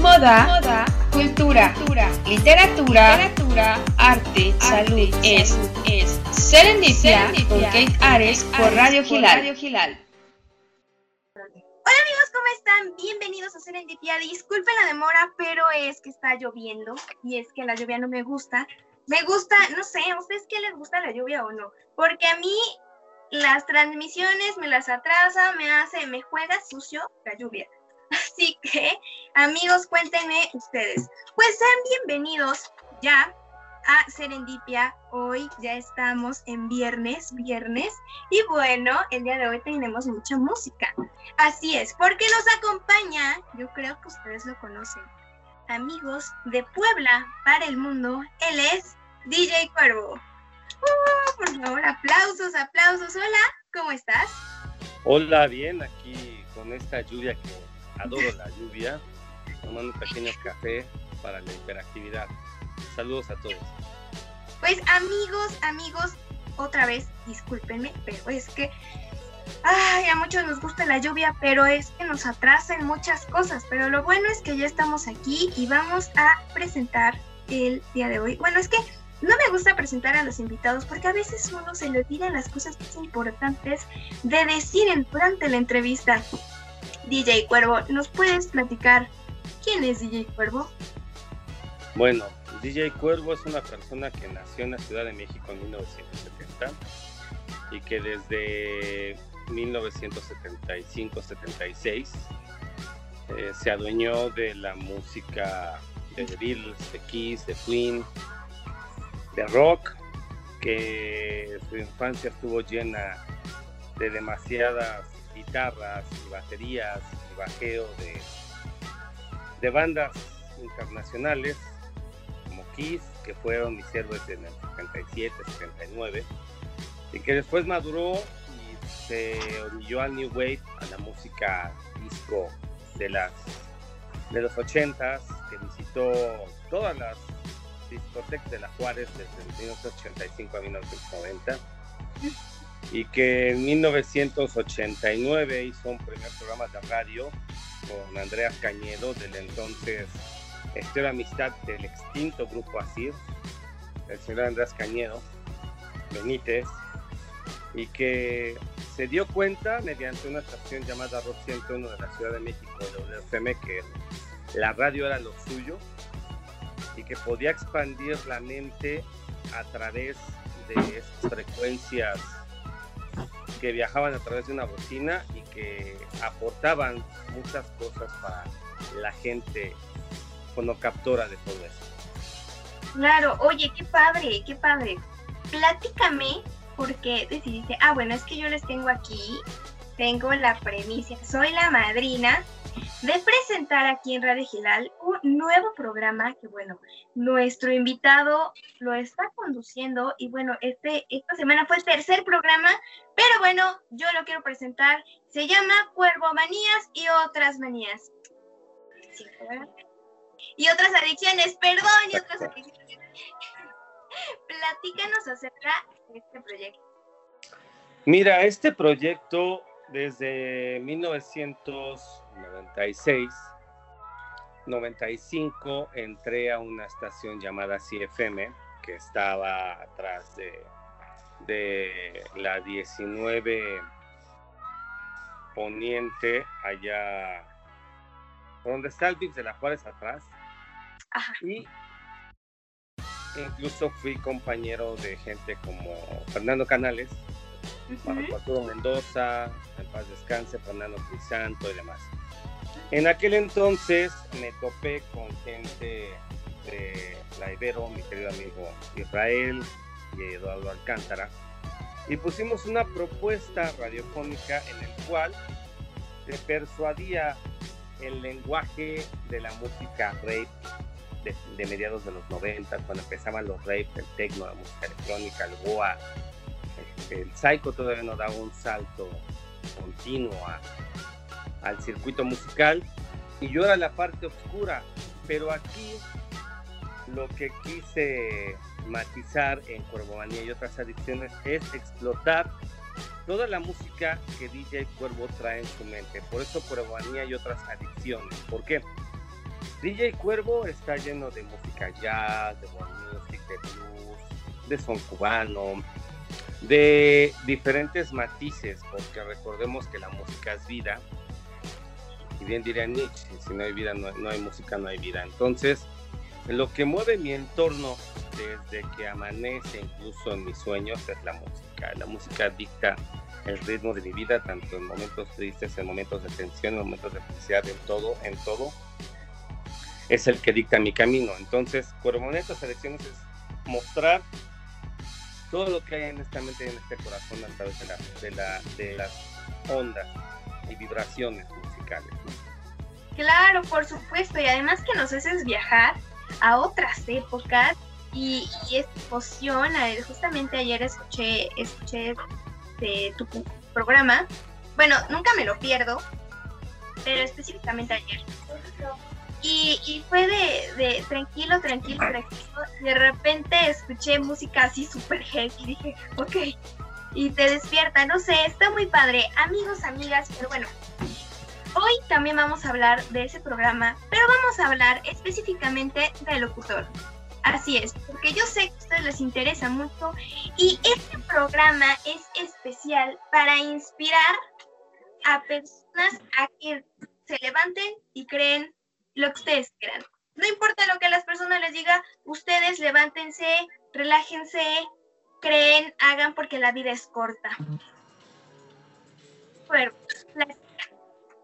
moda, moda cultura, literatura, literatura, arte, salud, es, es Serendipia, con Kate Ares por Radio Gilal. Hola amigos, ¿cómo están? Bienvenidos a Serendipia. Disculpen la demora, pero es que está lloviendo y es que la lluvia no me gusta. Me gusta, no sé, ¿a ustedes qué les gusta la lluvia o no? Porque a mí las transmisiones me las atrasa, me hace, me juega sucio la lluvia. Así que, amigos, cuéntenme ustedes. Pues sean bienvenidos ya a Serendipia. Hoy ya estamos en viernes, viernes. Y bueno, el día de hoy tenemos mucha música. Así es, porque nos acompaña, yo creo que ustedes lo conocen, amigos de Puebla para el mundo. Él es DJ Cuervo. Uh, por favor, aplausos, aplausos. Hola, ¿cómo estás? Hola, bien, aquí con esta lluvia que adoro la lluvia, tomando un pequeño café para la hiperactividad. Saludos a todos. Pues amigos, amigos, otra vez, discúlpenme, pero es que ay, a muchos nos gusta la lluvia, pero es que nos atrasa en muchas cosas. Pero lo bueno es que ya estamos aquí y vamos a presentar el día de hoy. Bueno, es que no me gusta presentar a los invitados porque a veces uno se le olvidan las cosas más importantes de decir durante la entrevista. DJ Cuervo, ¿nos puedes platicar quién es DJ Cuervo? Bueno, DJ Cuervo es una persona que nació en la Ciudad de México en 1970 y que desde 1975-76 eh, se adueñó de la música de The Beatles, de Kiss, de Queen, de rock, que su infancia estuvo llena de demasiadas guitarras y baterías y bajeo de, de bandas internacionales como Kiss, que fueron mis héroes en el 77, 79, y que después maduró y se orilló al New Wave, a la música disco de las de los 80s, que visitó todas las discotecas de la Juárez desde 1985 a 1990 y que en 1989 hizo un primer programa de radio con Andrea Cañedo del entonces Estero Amistad del extinto grupo Asir, el señor Andrés Cañedo Benítez, y que se dio cuenta mediante una estación llamada Rock 101 de la Ciudad de México, WFM, que la radio era lo suyo y que podía expandir la mente a través de estas frecuencias que viajaban a través de una bocina y que aportaban muchas cosas para la gente captora de todo eso. Claro, oye, qué padre, qué padre. Platícame por qué decidiste, ah, bueno, es que yo les tengo aquí, tengo la premisa, soy la madrina de presentar aquí en Radio Gilal un nuevo programa que, bueno, nuestro invitado lo está conduciendo y, bueno, este, esta semana fue el tercer programa, pero bueno, yo lo quiero presentar. Se llama Cuervo Manías y otras manías. y otras adicciones, perdón, y otras adicciones. Platícanos acerca de este proyecto. Mira, este proyecto desde 1996, 95, entré a una estación llamada CFM, que estaba atrás de, de la 19 Poniente, allá donde está el Vips de la Juárez atrás. Y incluso fui compañero de gente como Fernando Canales, Arturo Mendoza, en paz descanse, Fernando Crisanto y demás. En aquel entonces me topé con gente de la Ibero, mi querido amigo Israel y Eduardo Alcántara, y pusimos una propuesta radiofónica en el cual se persuadía el lenguaje de la música rape de, mediados de los 90, cuando empezaban los rape, el techno, la música electrónica, el goa, el psycho todavía no daba un salto continuo al circuito musical y yo era la parte oscura, pero aquí lo que quise matizar en Cuervomanía y otras adicciones es explotar toda la música que DJ Cuervo trae en su mente. Por eso Cuervomanía y otras adicciones. ¿Por qué? DJ Cuervo está lleno de música jazz, de world music, de blues, de son cubano, de diferentes matices, porque recordemos que la música es vida. Y bien diría Nietzsche, si no hay vida, no, no hay música, no hay vida. Entonces, lo que mueve mi entorno desde que amanece, incluso en mis sueños, es la música. La música dicta el ritmo de mi vida, tanto en momentos tristes, en momentos de tensión, en momentos de felicidad, en todo, en todo. Es el que dicta mi camino. Entonces, estas elecciones es mostrar todo lo que hay en esta mente y en este corazón a través de, la, de, la, de las ondas y vibraciones Claro, por supuesto, y además que nos haces viajar a otras épocas y, y emoción, justamente ayer escuché, escuché tu programa, bueno, nunca me lo pierdo, pero específicamente ayer. Y, fue de, de, tranquilo, tranquilo, tranquilo. De repente escuché música así súper heavy y dije, ok. Y te despierta, no sé, está muy padre. Amigos, amigas, pero bueno. Hoy también vamos a hablar de ese programa, pero vamos a hablar específicamente del locutor. Así es, porque yo sé que a ustedes les interesa mucho y este programa es especial para inspirar a personas a que se levanten y creen lo que ustedes quieran. No importa lo que las personas les diga, ustedes levántense, relájense, creen, hagan porque la vida es corta. Bueno,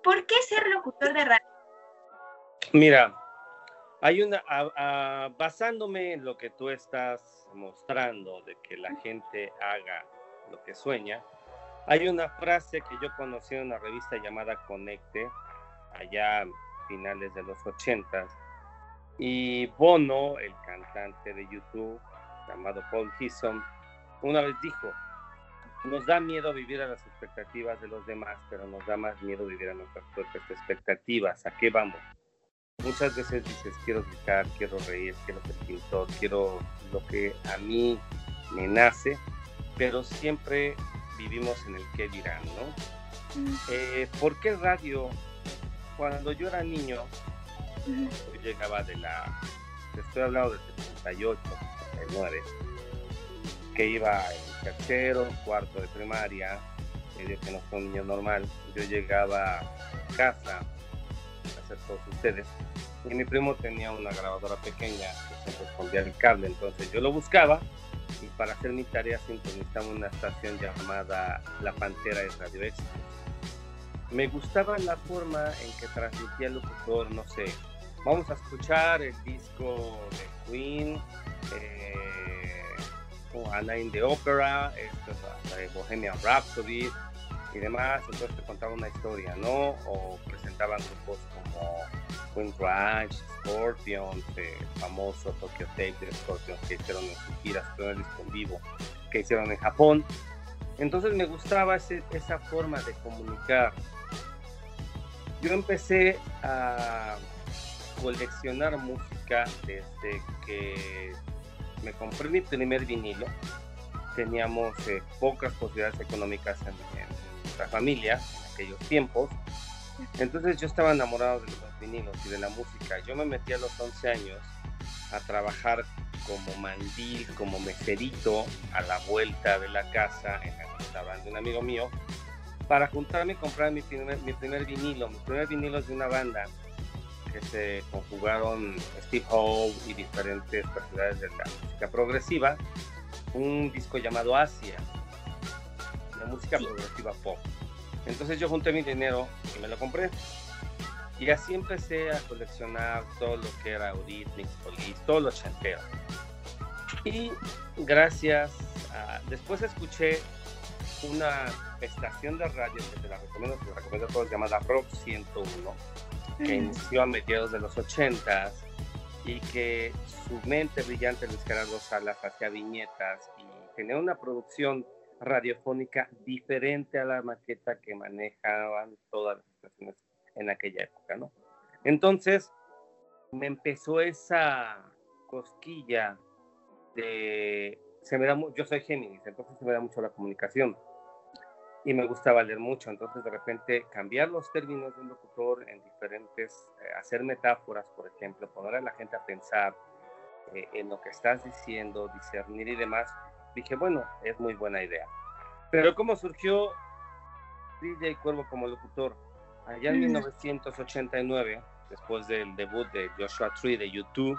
¿por qué ser locutor de radio? Mira, hay una, basándome en lo que tú estás mostrando de que la gente haga lo que sueña, hay una frase que yo conocí en una revista llamada Conecte, allá finales de los 80 y Bono, el cantante de YouTube llamado Paul Hisson, una vez dijo, nos da miedo vivir a las expectativas de los demás, pero nos da más miedo vivir a nuestras propias expectativas. ¿A qué vamos? Muchas veces dices, quiero gritar, quiero reír, quiero ser pintor, quiero lo que a mí me nace, pero siempre vivimos en el qué dirán, ¿no? Mm. Eh, ¿Por qué radio cuando yo era niño, yo llegaba de la, estoy hablando de 78, 79, que iba en tercero, cuarto de primaria, que no soy un niño normal, yo llegaba a casa, a hacer todos ustedes, y mi primo tenía una grabadora pequeña que se respondía el cable, entonces yo lo buscaba y para hacer mi tarea sintonizaba una estación llamada La Pantera de Radio Éxito. Me gustaba la forma en que transmitía el locutor, no sé, vamos a escuchar el disco de Queen, eh, o Anna in the Opera, esto, de Bohemian Rhapsody y demás, entonces te contaba una historia, ¿no? O presentaban grupos como Queen Crash, Scorpions, eh, famoso Tokyo Tape de Scorpions que hicieron en sus giras, el disco en vivo que hicieron en Japón. Entonces me gustaba esa forma de comunicar yo empecé a coleccionar música desde que me compré mi primer vinilo. Teníamos eh, pocas posibilidades económicas en, nuestra familia en aquellos tiempos. Entonces yo estaba enamorado de los vinilos y de la música. Yo me metí a los 11 años a trabajar como mandil, como meserito a la vuelta de la casa en el de un amigo mío para juntarme y comprar mi primer, mi primer vinilo. Mi primer vinilo es de una banda que se conjugaron Steve Howe y diferentes personalidades de la música progresiva. Un disco llamado Asia, la música progresiva pop. Entonces yo junté mi dinero y me lo compré. Y así empecé a coleccionar todo lo que era Eurythmics, Police, todo lo chantero. Y gracias a... Después escuché una estación de radio que te la recomiendo, te la recomiendo a todos, llamada Rock 101, que inició a mediados de los 80 y que su mente brillante Luis Gerardo Salas hacía viñetas y tenía una producción radiofónica diferente a la maqueta que manejaban todas las estaciones en aquella época, ¿no? Entonces, me empezó esa cosquilla de se me da yo soy Géminis, entonces se me da mucho la comunicación. Y me gustaba leer mucho, entonces de repente cambiar los términos del locutor en diferentes, eh, hacer metáforas, por ejemplo, poner a la gente a pensar eh, en lo que estás diciendo, discernir y demás, dije, bueno, es muy buena idea. Pero ¿cómo surgió DJ Cuervo como locutor? Allá en 1989, después del debut de Joshua Tree de YouTube,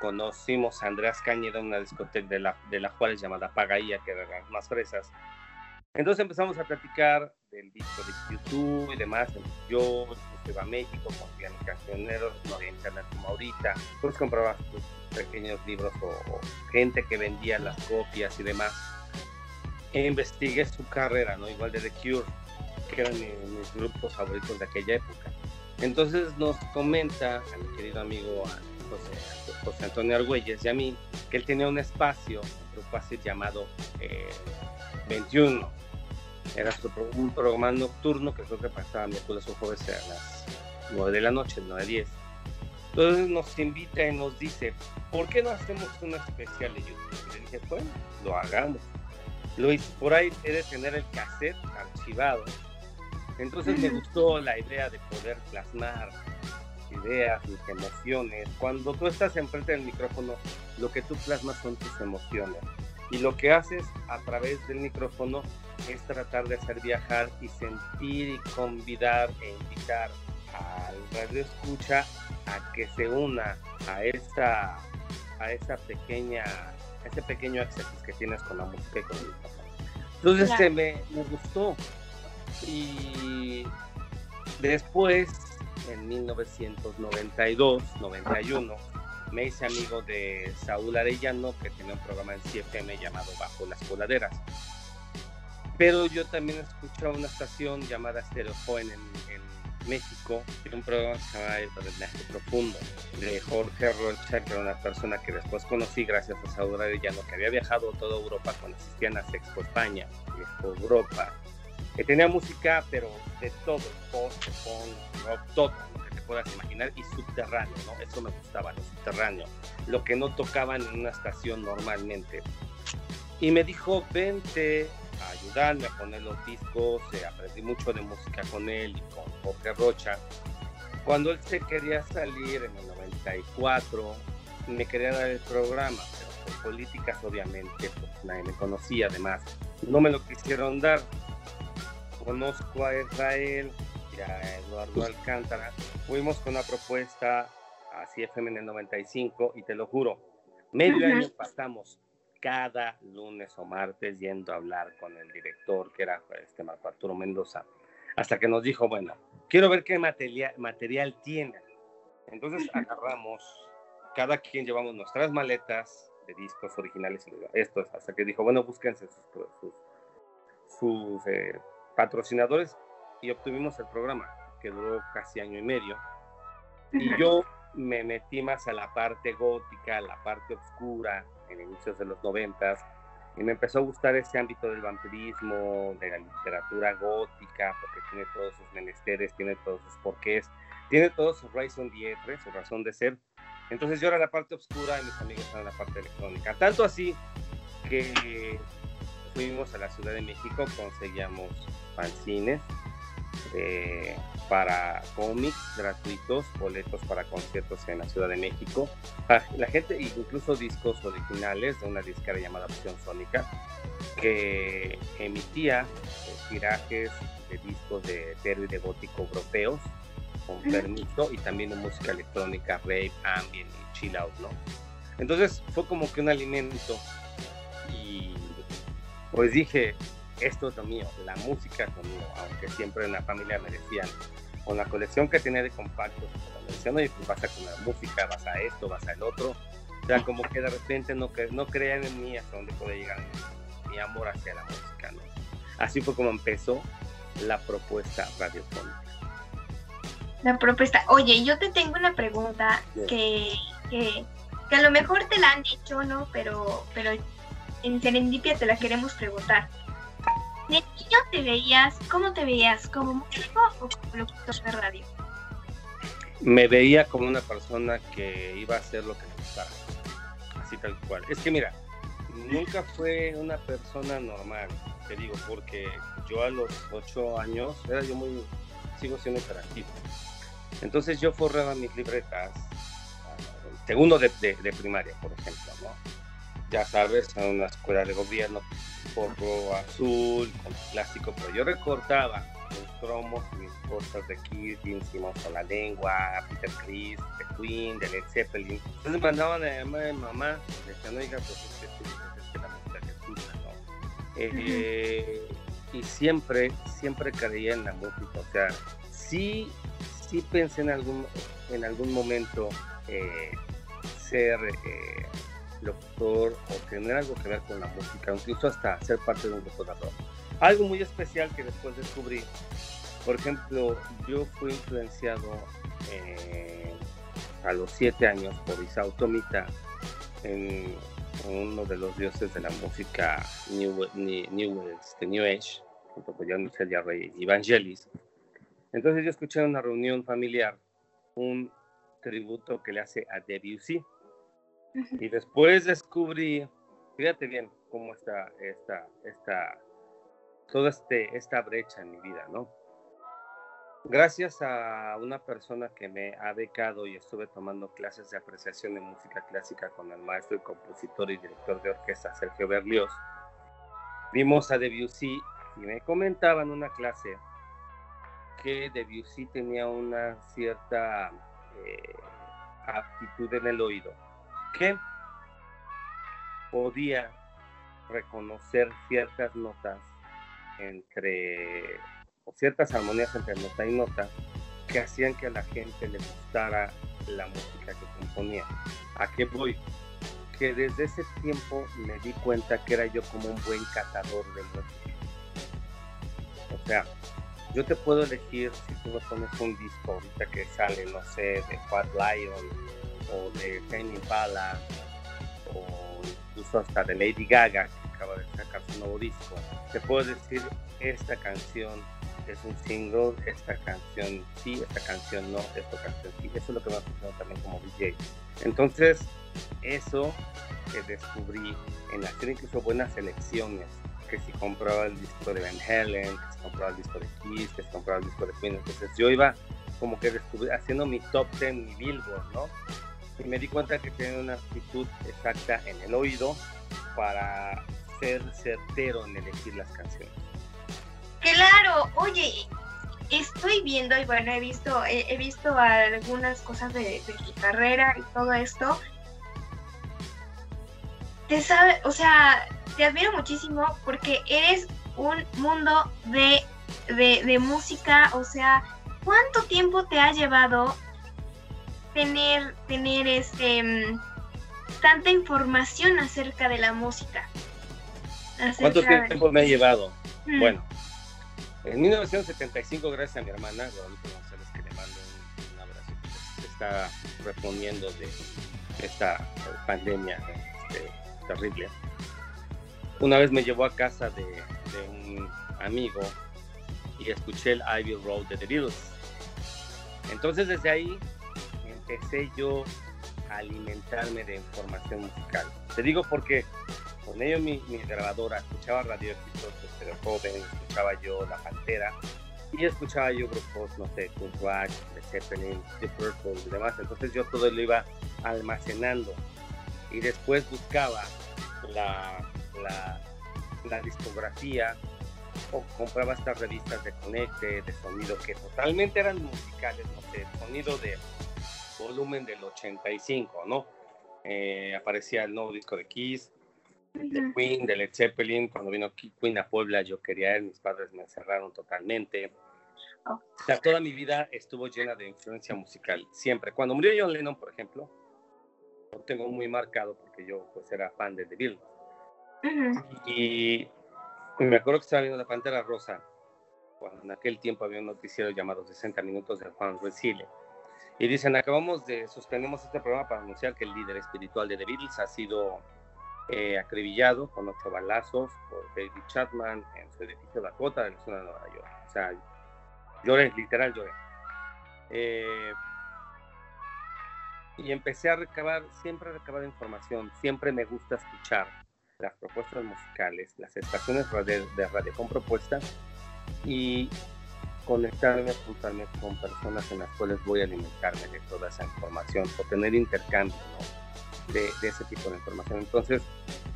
conocimos a Andreas Cañeda en una discoteca de la, de la Juárez llamada Pagaía, que era las más fresas entonces empezamos a platicar del disco de YouTube y demás. Yo iba a México, conseguía mis cancioneros, no había internet como ahorita. Pues compraba sus pequeños libros o, gente que vendía las copias y demás. E investigué su carrera, ¿no? Igual de The Cure, que eran mis, grupos favoritos de aquella época. Entonces nos comenta a mi querido amigo José, Antonio Argüelles y a mí que él tenía un espacio, un espacio llamado eh, 21 era un programa nocturno que creo que pasaba miércoles o jueves a las 9 de la noche, 9 a 10. Entonces nos invita y nos dice, ¿por qué no hacemos una especial de YouTube? Y le dije, bueno, lo hagamos. Lo hice, por ahí he de tener el cassette archivado. Entonces me gustó la idea de poder plasmar ideas, mis emociones. Cuando tú estás enfrente del micrófono, lo que tú plasmas son tus emociones. Y lo que haces a través del micrófono es tratar de hacer viajar y sentir y convidar e invitar al radio escucha a que se una a esa a esa pequeña ese pequeño acceso que tienes con la música y con el entonces este, me, me gustó. Y después en 1992 91 me hice amigo de Saúl Arellano que tenía un programa en CFM llamado Bajo las Coladeras pero yo también escuché una estación llamada Stereo Joven en, México, un programa que se llama El Drenaje Profundo, de Jorge Rocha, que era una persona que después conocí gracias a Saúl Arellano, que había viajado a toda Europa cuando existían las Expo España Expo Europa, que tenía música, pero de todo, post, punk, rock, todo lo que te puedas imaginar, y subterráneo, ¿no? Eso me gustaba, lo subterráneo, lo que no tocaban en una estación normalmente. Y me dijo, vente a ayudarme a poner los discos, eh, aprendí mucho de música con él y con Jorge Rocha. Cuando él se quería salir en el 94, me quería dar el programa, pero por políticas obviamente, pues nadie me conocía además. No me lo quisieron dar. Conozco a Israel y a Eduardo Alcántara. Fuimos con una propuesta a CFM en el 95 y te lo juro, medio año pasamos cada lunes o martes yendo a hablar con el director, que era este Marco Arturo Mendoza, hasta que nos dijo, bueno, quiero ver qué material, material tiene. Entonces agarramos, cada quien llevamos nuestras maletas de discos originales, esto es, hasta que dijo, bueno, búsquense sus, sus, eh, patrocinadores y obtuvimos el programa, que duró casi año y medio. Y yo me metí más a la parte gótica, a la parte oscura, en inicios de los noventas, y me empezó a gustar ese ámbito del vampirismo, de la literatura gótica, porque tiene todos sus menesteres, tiene todos sus porqués, tiene todos sus raison d'être, su razón de ser. Entonces yo era la parte oscura y mis amigos eran la parte electrónica. Tanto así que fuimos a la Ciudad de México, conseguíamos fanzines, eh, para cómics gratuitos, boletos para conciertos en la Ciudad de México. La gente, incluso discos originales de una disquera llamada Opción Sónica, que emitía eh, tirajes de discos de terry de gótico europeos con permiso y también de música electrónica, rave, ambient y chill out, ¿no? Entonces fue como que un alimento y pues dije, esto es lo mío, la música es lo mío, aunque siempre en la familia me decían, con la colección que tenía de compactos, me decían, oye, pues vas a con la música, vas a esto, vas al otro, o sea, como que de repente no, no creían en mí hasta dónde puede llegar mi, amor hacia la música, ¿no? Así fue como empezó la propuesta radiofónica. La propuesta. Oye, yo te tengo una pregunta que, que, que, a lo mejor te la han dicho, ¿no? Pero, pero en Serendipia te la queremos preguntar. ¿De niño te veías, cómo te veías? ¿Como músico o como locutor de radio? Me veía como una persona que iba a hacer lo que me gustara. Así tal cual. Es que mira, nunca fue una persona normal. te digo, porque yo a los ocho años era yo muy, sigo siendo interactivo. Entonces yo forraba mis libretas, segundo de, de, primaria, por ejemplo, ¿no? Ya sabes, en una escuela de gobierno, forro azul, con plástico, pero yo recortaba mis cromos mis cosas de Kiss, hicimos con la lengua, Peter Chris, de Queen, de Led Zeppelin. Entonces me mandaban a llamar a mi mamá, y decían, oiga, pues es que, es la música que escucha, ¿no? Eh, y siempre, siempre creía en la música, o sea, sí, sí pensé en algún, en algún momento eh, ser eh, locutor o tener algo que ver con la música, incluso hasta ser parte de un grupo de rock. Algo muy especial que después descubrí, por ejemplo, yo fui influenciado eh, a los siete años por Isao Tomita en, uno de los dioses de la música New, este, New Age, junto con John Rey Evangelis. Entonces yo escuché en una reunión familiar un tributo que le hace a Debussy. Y después descubrí, fíjate bien cómo está esta, esta, toda este, esta brecha en mi vida, ¿no? Gracias a una persona que me ha becado y estuve tomando clases de apreciación de música clásica con el maestro y compositor y director de orquesta Sergio Berlioz, vimos a Debussy y me comentaba en una clase que Debussy tenía una cierta eh, aptitud en el oído, que podía reconocer ciertas notas entre, o ciertas armonías entre nota y nota, que hacían que a la gente le gustara la música que componía. ¿A qué voy? Que desde ese tiempo me di cuenta que era yo como un buen catador de música. O sea, yo te puedo elegir si tú me pones un disco ahorita que sale, no sé, de Fat Lion o de Tame Impala o incluso hasta de Lady Gaga que acaba de sacar su nuevo disco. Te puedo decir esta canción es un single, esta canción sí, esta canción no, esta canción sí. Eso es lo que me ha pasado también como DJ. Entonces, eso que descubrí en hacer incluso buenas selecciones que si compraba el disco de Van Halen, que si compraba el disco de Kiss, que si compraba el disco de Queen. Entonces yo iba como que haciendo mi top 10, mi Billboard, ¿no? Y me di cuenta que tenía una actitud exacta en el oído para ser certero en elegir las canciones. Claro, oye, estoy viendo y bueno, he visto, he, visto algunas cosas de, de tu carrera y todo esto. Te sabe, o sea, te admiro muchísimo porque eres un mundo de, de, música, o sea, ¿cuánto tiempo te ha llevado tener, tener este, mm, tanta información acerca de la música? ¿Cuánto tiempo me ha llevado? Mm. Bueno, en 1975, gracias a mi hermana, Guadalupe González, que le mando un, abrazo, pues, está respondiendo de esta pandemia este, terrible una vez me llevó a casa de, un amigo y escuché el Ivy Road de The Beatles. Entonces desde ahí empecé yo alimentarme de información musical. Te digo porque con ello mi, grabadora escuchaba radio exitosos, pero joven, escuchaba yo La Pantera y escuchaba yo grupos, no sé, Punk Rock, The Zeppelin, The Purple y demás. Entonces yo todo lo iba almacenando y después buscaba la la, discografía o compraba estas revistas de conecte, de sonido que totalmente eran musicales, no sé, sonido de volumen del 85, ¿no? Eh, aparecía el nuevo disco de Kiss, de Queen, de Led Zeppelin. Cuando vino Queen a Puebla, yo quería ir, mis padres me encerraron totalmente. Oh. O sea, toda mi vida estuvo llena de influencia musical, siempre. Cuando murió John Lennon, por ejemplo, lo tengo muy marcado porque yo pues era fan de The Beatles. Y me acuerdo que estaba viendo la Pantera Rosa, cuando en aquel tiempo había un noticiero llamado 60 Minutos de Juan Resile. Y dicen, acabamos de, suspendemos este programa para anunciar que el líder espiritual de The Beatles ha sido eh, acribillado con ocho balazos por David Chapman en su edificio Dakota de la zona de Nueva York. O sea, lloré, literal lloré. Eh, y empecé a recabar, siempre he recabado información, siempre me gusta escuchar las propuestas musicales, las estaciones de radio con propuestas y conectarme, juntarme con personas en las cuales voy a alimentarme de toda esa información o tener intercambio de, ese tipo de información. Entonces,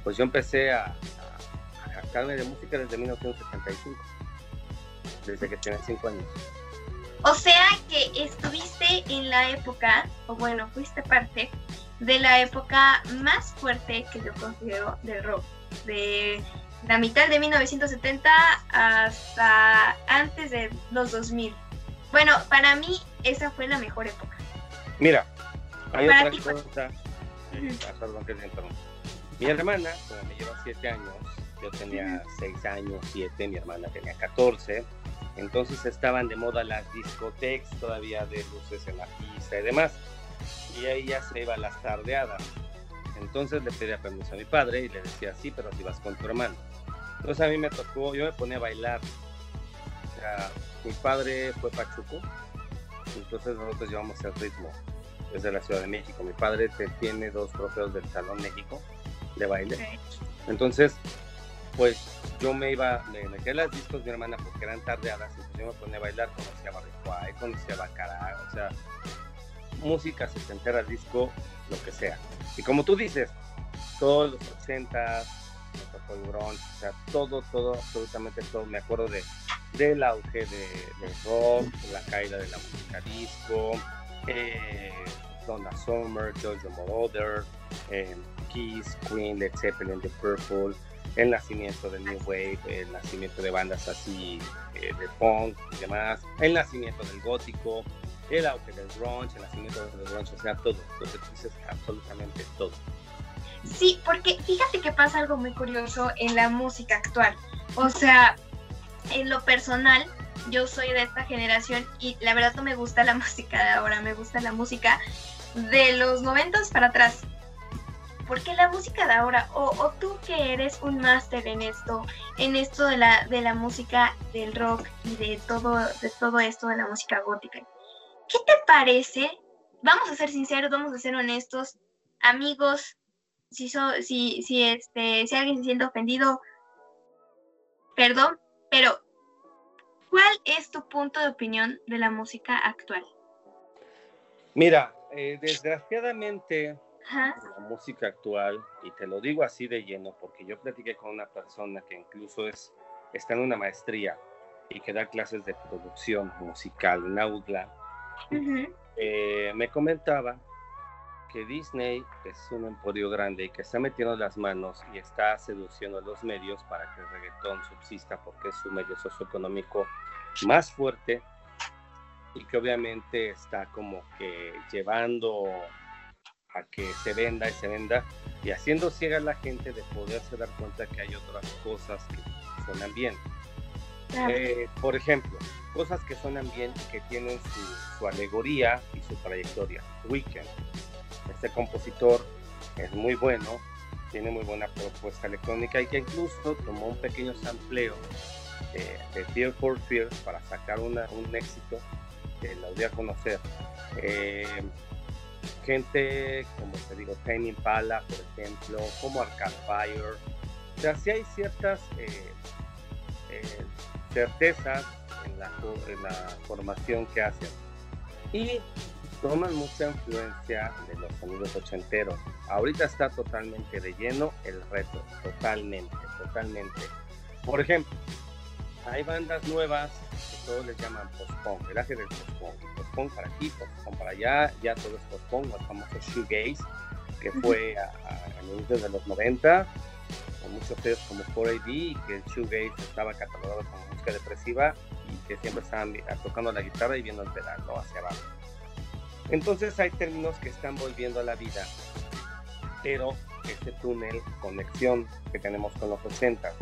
pues yo empecé a, a, de música desde 1975, desde que tenía 5 años. O sea que estuviste en la época, o bueno, fuiste parte de la época más fuerte que yo considero del rock, de la mitad de 1970 hasta antes de los 2000. Bueno, para mí esa fue la mejor época. Mira, hay otra cosa. Eh, perdón que Mi hermana, como me lleva 7 años, yo tenía 6 años, 7, mi hermana tenía 14. Entonces estaban de moda las discotecas todavía de luces en la pista y demás. Y ahí ya se iba las tardeadas. Entonces le pedía permiso a mi padre y le decía, sí, pero si vas con tu hermano. Entonces a mí me tocó, yo me ponía a bailar. O sea, mi padre fue Pachuco, entonces nosotros llevamos el ritmo desde la Ciudad de México. Mi padre tiene dos trofeos del Salón México de baile. Entonces, pues yo me iba, me metí las discos de mi hermana porque eran tardeadas, entonces yo me ponía a bailar, conocía Barricuay, conocía Bacará, o sea, música setentera, disco, lo que sea. Y como tú dices, todos los ochentas, el o sea, todo, todo, absolutamente todo. Me acuerdo de, del auge de, rock, la caída de la música disco, eh, Donna Summer, Jojo Moroder, eh, Kiss, Queen, Led Zeppelin, The Purple, el nacimiento del New Wave, el nacimiento de bandas así eh, de punk y demás, el nacimiento del gótico, el auge del grunge, el nacimiento del grunge, o sea, todo, entonces absolutamente todo. Sí, porque fíjate que pasa algo muy curioso en la música actual. O sea, en lo personal, yo soy de esta generación y la verdad no me gusta la música de ahora, me gusta la música de los noventas para atrás. Porque la música de ahora, o, tú que eres un máster en esto, en esto de la, de la música del rock y de todo, de todo esto de la música gótica, ¿qué te parece? Vamos a ser sinceros, vamos a ser honestos, amigos, si, si, si, este, si alguien se siente ofendido, perdón, pero ¿cuál es tu punto de opinión de la música actual? Mira, eh, desgraciadamente la música actual, y te lo digo así de lleno, porque yo platiqué con una persona que incluso es, está en una maestría y que da clases de producción musical en Audla, eh, me comentaba que Disney es un emporio grande y que está metiendo las manos y está seduciendo a los medios para que el reggaetón subsista porque es su medio socioeconómico más fuerte y que obviamente está como que llevando a que se venda y se venda y haciendo ciega a la gente de poderse dar cuenta que hay otras cosas que suenan bien. Eh, por ejemplo, cosas que suenan bien y que tienen su, su alegoría y su trayectoria. Weekend este compositor es muy bueno, tiene muy buena propuesta electrónica y que incluso tomó un pequeño sampleo de, Fear for Fear para sacar un éxito que la voy a conocer. Eh, gente como te digo, Tiny Impala, por ejemplo, como Arcade Fire. O sea, sí hay ciertas eh, eh, certezas en la, en la formación que hacen. Y toman mucha influencia de los sonidos ochenteros. Ahorita está totalmente de lleno el reto, totalmente, totalmente. Por ejemplo, hay bandas nuevas que todos les llaman post-punk, el aje del post-punk, post-punk para aquí, post-punk para allá, ya todo es post-punk, el famoso shoegaze, que fue a, a, inicios de los 90, con muchos sellos como 4AD, y que el shoegaze estaba catalogado como música depresiva y que siempre estaban tocando la guitarra y viendo el pedal, ¿no? Hacia abajo. Entonces hay términos que están volviendo a la vida, pero este túnel, conexión que tenemos con los 80.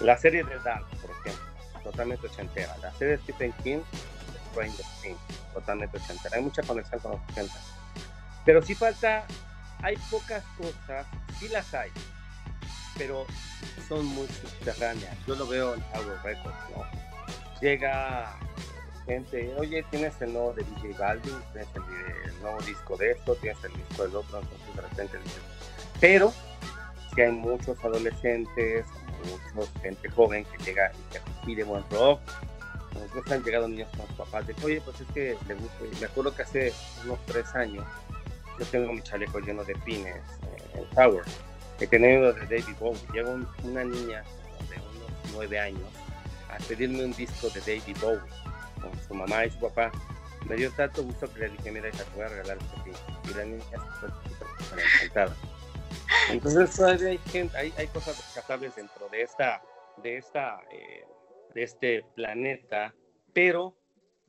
La serie de Dark, por ejemplo, totalmente ochentera. La serie de Stephen King, Stranger Things, totalmente ochentera. Hay mucha conexión con los 80. Pero sí falta, hay pocas cosas, sí las hay, pero son muy subterráneas. Yo lo veo en Power Records, ¿no? Llega gente, oye, tienes el nuevo de DJ Balvin, tienes el, nuevo disco de esto, tienes el disco del otro, entonces de repente dices, pero que hay muchos adolescentes, mucha gente joven que llega y que pide buen rock. Nosotros han llegado niños con sus papás de, oye, pues es que me acuerdo que hace unos tres años yo tengo mi chaleco lleno de pines eh, en Tower, he tenido de David Bowie. Llega una niña de unos nueve años a pedirme un disco de David Bowie con su mamá y su papá. Me dio tanto gusto que le dije, mira, hija, te voy a regalar este. Y la niña fue encantada. Entonces todavía hay, gente, hay, hay cosas rescatables dentro de esta, de esta, eh, de este planeta, pero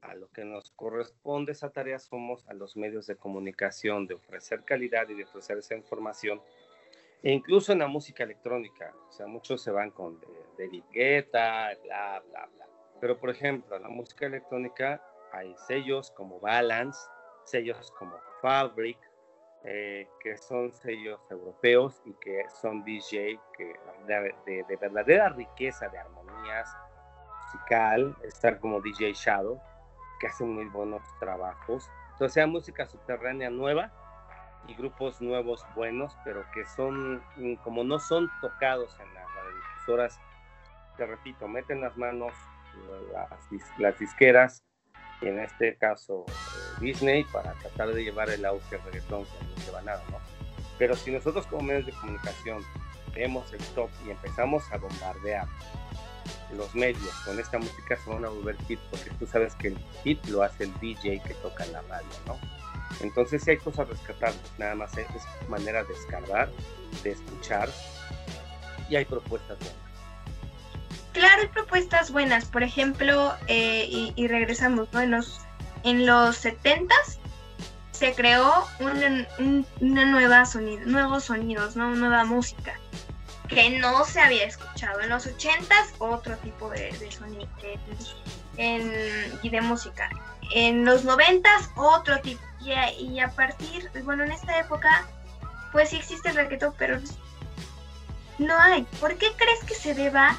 a lo que nos corresponde esa tarea somos a los medios de comunicación, de ofrecer calidad y de ofrecer esa información. E incluso en la música electrónica, o sea, muchos se van con David Guetta, bla, bla, bla. Pero, por ejemplo, en la música electrónica hay sellos como Balance, sellos como Fabric, eh, que son sellos europeos y que son DJ que de, de, verdadera riqueza de armonías musical, estar como DJ Shadow, que hacen muy buenos trabajos. Entonces, sea música subterránea nueva y grupos nuevos buenos, pero que son, mm, como no son tocados en las radiodifusoras, te repito, meten las manos las, las disqueras y en este caso eh, Disney para tratar de llevar el auge al reggaetón que no lleva nada, ¿no? Pero si nosotros como medios de comunicación vemos el top y empezamos a bombardear los medios con esta música se van a volver hit porque tú sabes que el hit lo hace el DJ que toca en la radio, ¿no? Entonces sí hay cosas rescatables, nada más es manera de escarbar, de escuchar y hay propuestas buenas. Claro, hay propuestas buenas. Por ejemplo, eh, y, regresamos, ¿no? En los, en los 70s se creó una nueva sonido, nuevos sonidos, ¿no? Nueva música que no se había escuchado. En los 80s otro tipo de, sonido y de música. En los 90s otro tipo. Y a, y a partir, bueno, en esta época, pues sí existe el reggaetón, pero no hay. ¿Por qué crees que se deba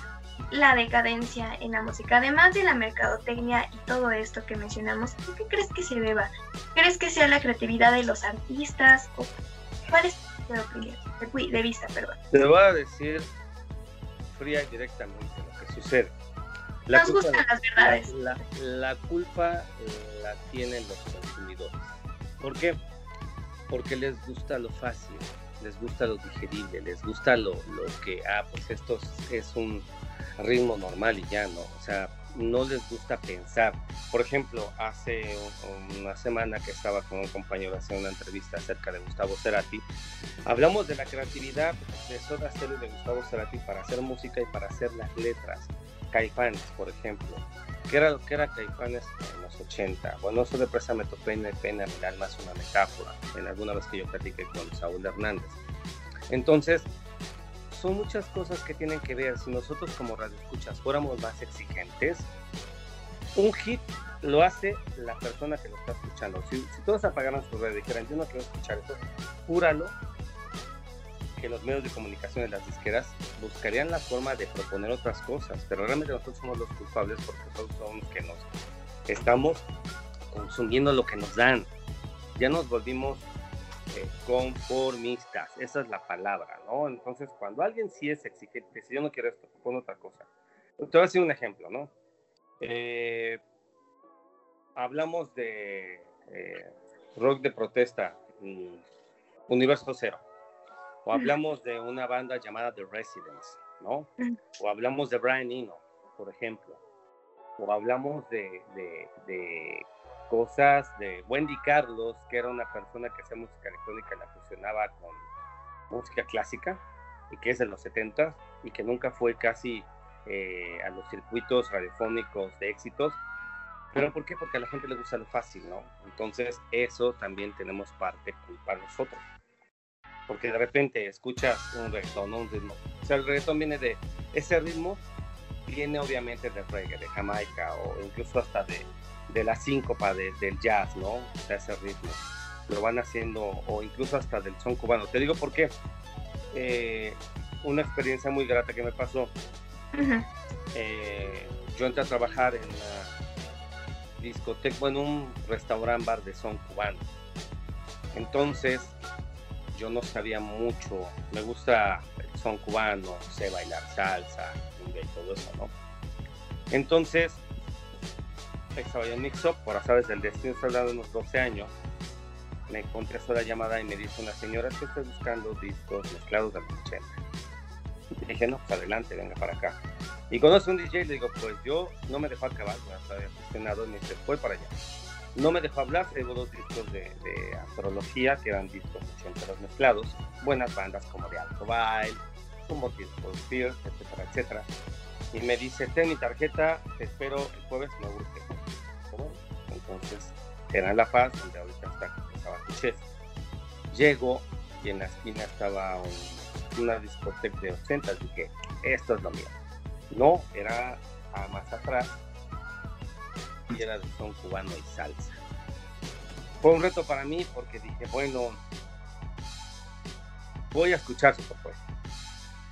la decadencia en la música, además de la mercadotecnia y todo esto que mencionamos, qué crees que se deba? ¿Crees que sea la creatividad de los artistas? ¿O ¿Cuál es tu opinión? De, vista, perdón. Te voy a decir fría y directamente lo que sucede. La Nos gustan las verdades. La, culpa la tienen los consumidores. ¿Por qué? Porque les gusta lo fácil, les gusta lo digerible, les gusta lo, lo que, ah, pues esto es un ritmo normal y ya, ¿no? O sea, no les gusta pensar. Por ejemplo, hace una semana que estaba con un compañero haciendo una entrevista acerca de Gustavo Cerati, hablamos de la creatividad de Soda Stereo de Gustavo Cerati para hacer música y para hacer las letras. Caifanes, por ejemplo. ¿Qué era que era Caifanes en los 80? Bueno, eso de Préstame tu pena y pena, mi alma es una metáfora, en alguna vez que yo platiqué con Saúl Hernández. Entonces, son muchas cosas que tienen que ver. Si nosotros como radioescuchas fuéramos más exigentes, un hit lo hace la persona que lo está escuchando. Si, todos apagaran su radio y dijeran, yo no quiero escuchar eso, júralo que los medios de comunicación de las disqueras buscarían la forma de proponer otras cosas, pero realmente nosotros somos los culpables porque nosotros somos los que nos estamos consumiendo lo que nos dan. Ya nos volvimos eh, conformistas, esa es la palabra, ¿no? Entonces, cuando alguien sí es exigente, si yo no quiero esto, pon otra cosa. Te voy a decir un ejemplo, ¿no? Eh, hablamos de eh, rock de protesta, Universo Cero, o hablamos de una banda llamada The Residents, ¿no? O hablamos de Brian Eno, por ejemplo, o hablamos de, de, de cosas de Wendy Carlos, que era una persona que hacía música electrónica la fusionaba con música clásica, y que es de los 70 y que nunca fue casi eh, a los circuitos radiofónicos de éxitos. ¿Pero por qué? Porque a la gente le gusta lo fácil, ¿no? Entonces eso también tenemos parte culpa nosotros. Porque de repente escuchas un reggaetón, un ritmo. O sea, el reggaetón viene de ese ritmo, viene obviamente de reggae, de Jamaica o incluso hasta de, de la síncopa del jazz, ¿no? O sea, ese ritmo. Lo van haciendo, o incluso hasta del son cubano. Te digo por qué. Eh, una experiencia muy grata que me pasó. Eh, yo entré a trabajar en una discoteca, bueno, un restaurante bar de son cubano. Entonces, yo no sabía mucho. Me gusta el son cubano, sé bailar salsa, y todo eso, ¿no? Entonces, estaba en Mix Up, por sabes del destino, estoy hablando unos 12 años, me contestó la llamada y me dice una señora que está buscando discos mezclados de los 80. Y dije, no, pues adelante, venga para acá. Y conoce un DJ, le digo, pues yo no me dejó acabar, ya había gestionado, y me dice, fue para allá. No me dejó hablar, tengo dos discos de, astrología, que eran discos ochenteros mezclados, buenas bandas como de Alto como Disco Fear, etcétera, etcétera. Y me dice, ten mi tarjeta, te espero el jueves, me guste. Entonces, era La Paz, donde ahorita está, estaba chef. Llego y en la esquina estaba una discoteca de 80, dije, esto es lo mío. No, era a más atrás, y era de son cubano y salsa. Fue un reto para mí porque dije, bueno, voy a escuchar su propuesta.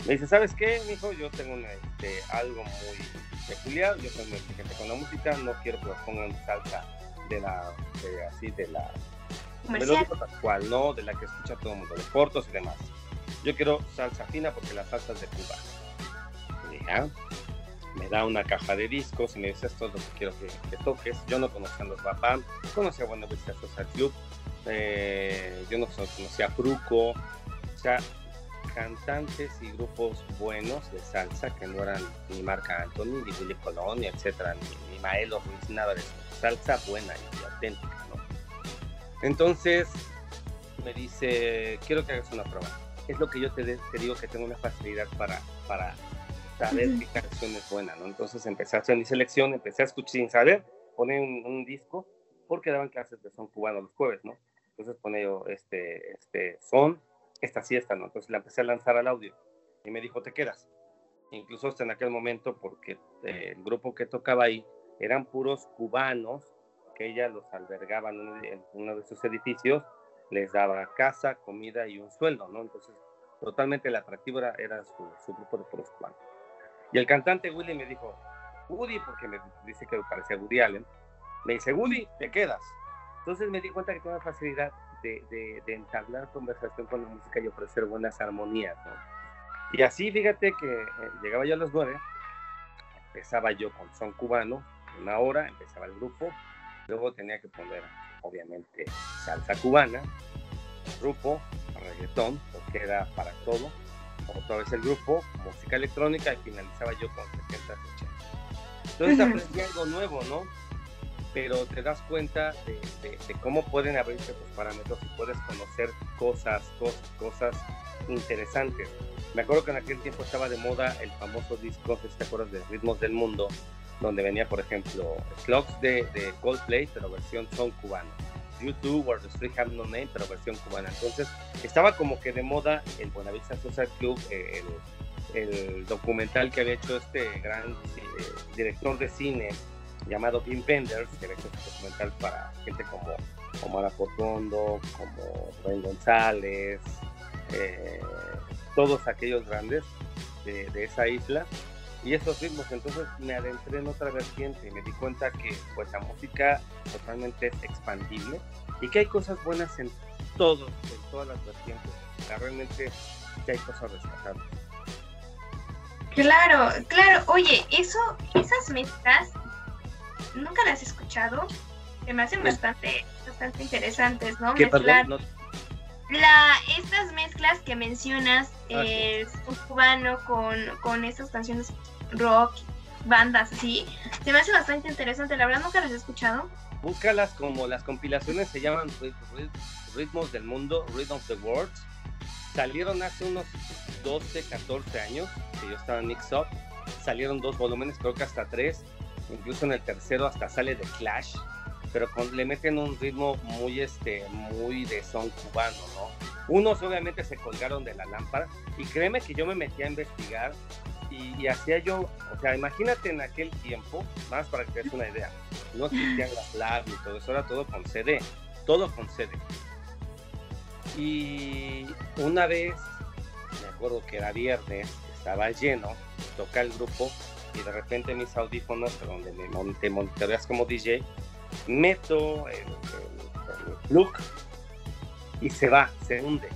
Me dice, ¿sabes qué, mijo? Yo tengo este, algo muy peculiar, yo soy muy exigente con la música, no quiero que lo pongan salsa de la, de, así, de la tal cual, no, de la que escucha todo el mundo, de cortos y demás. Yo quiero salsa fina porque la salsa es de Cuba. Y dije, ah, me da una caja de discos y me dice esto es lo que quiero que, toques. Yo no conocía a los papás, conocía a Buena Vista Social Club, eh, yo no conocía a Fruco, o sea, cantantes y grupos buenos de salsa que no eran ni Marca Anthony, ni Willy Colón, ni etcétera, ni, ni Maelo Ruiz, nada de eso. Salsa buena y auténtica, ¿no? Entonces me dice, quiero que hagas una prueba. Es lo que yo te, te digo que tengo una facilidad para, para saber qué canción es buena, ¿no? Entonces empecé a hacer mi selección, empecé a escuchar sin saber, poner un, disco, porque daban clases de son cubano los jueves, ¿no? Entonces pone yo este, este son, esta siesta, ¿no? Entonces la empecé a lanzar al audio y me dijo, te quedas. Incluso hasta en aquel momento, porque eh, el grupo que tocaba ahí eran puros cubanos, que ella los albergaba en uno de sus edificios, les daba casa, comida y un sueldo, ¿no? Entonces, totalmente el atractivo era, era su, su grupo de puros cubanos. Y el cantante Willy me dijo, Woody, porque me dice que parecía Woody Allen, me dice, Woody, te quedas. Entonces me di cuenta que tengo la facilidad de, de, entablar conversación con la música y ofrecer buenas armonías. Y así, fíjate que eh, llegaba yo a las nueve, empezaba yo con son cubano, una hora, empezaba el grupo, luego tenía que poner, obviamente, salsa cubana, grupo, reggaetón, porque era para todo, otra vez el grupo, música electrónica, y finalizaba yo con 70, 80. Entonces aprendí algo nuevo, ¿no? Pero te das cuenta de, cómo pueden abrirse tus parámetros y puedes conocer cosas, cosas, cosas interesantes. Me acuerdo que en aquel tiempo estaba de moda el famoso disco, ¿te acuerdas de Ritmos del Mundo? Donde venía, por ejemplo, Slugs de, de Coldplay, pero versión son cubano YouTube o The Street Have No Name, pero versión cubana. Entonces, estaba como que de moda el Buenavista Social Club, eh, el, documental que había hecho este gran eh, director de cine llamado Kim Penders, que había hecho este documental para gente como, Ana Potondo, como Rubén González, eh, todos aquellos grandes de, de esa isla y esos ritmos. Entonces me adentré en otra vertiente y me di cuenta que pues la música totalmente es expandible y que hay cosas buenas en todos, en todas las vertientes. realmente hay cosas rescatables. Claro, claro. Oye, eso, esas mezclas, nunca las he escuchado. Se me hacen bastante, bastante interesantes, ¿no? Mezclar la, estas mezclas que mencionas, eh, un cubano con, con estas canciones rock, bandas así, se me hace bastante interesante. La verdad nunca las he escuchado. Búscalas como las compilaciones se llaman Ritmos del Mundo, Rhythm of the World. Salieron hace unos 12, 14 años que yo estaba en Mix Up. Salieron dos volúmenes, creo que hasta tres. Incluso en el tercero hasta sale de Clash pero le meten un ritmo muy, este, muy de son cubano, ¿no? Unos obviamente se colgaron de la lámpara y créeme que yo me metí a investigar y, hacía yo, o sea, imagínate en aquel tiempo, más para que te des una idea, no existían las labs y todo eso, era todo con CD, todo con CD. Y una vez, me acuerdo que era viernes, estaba lleno, toca el grupo y de repente mis audífonos, donde me monitoreas como DJ, meto el, look y se va, se hunde.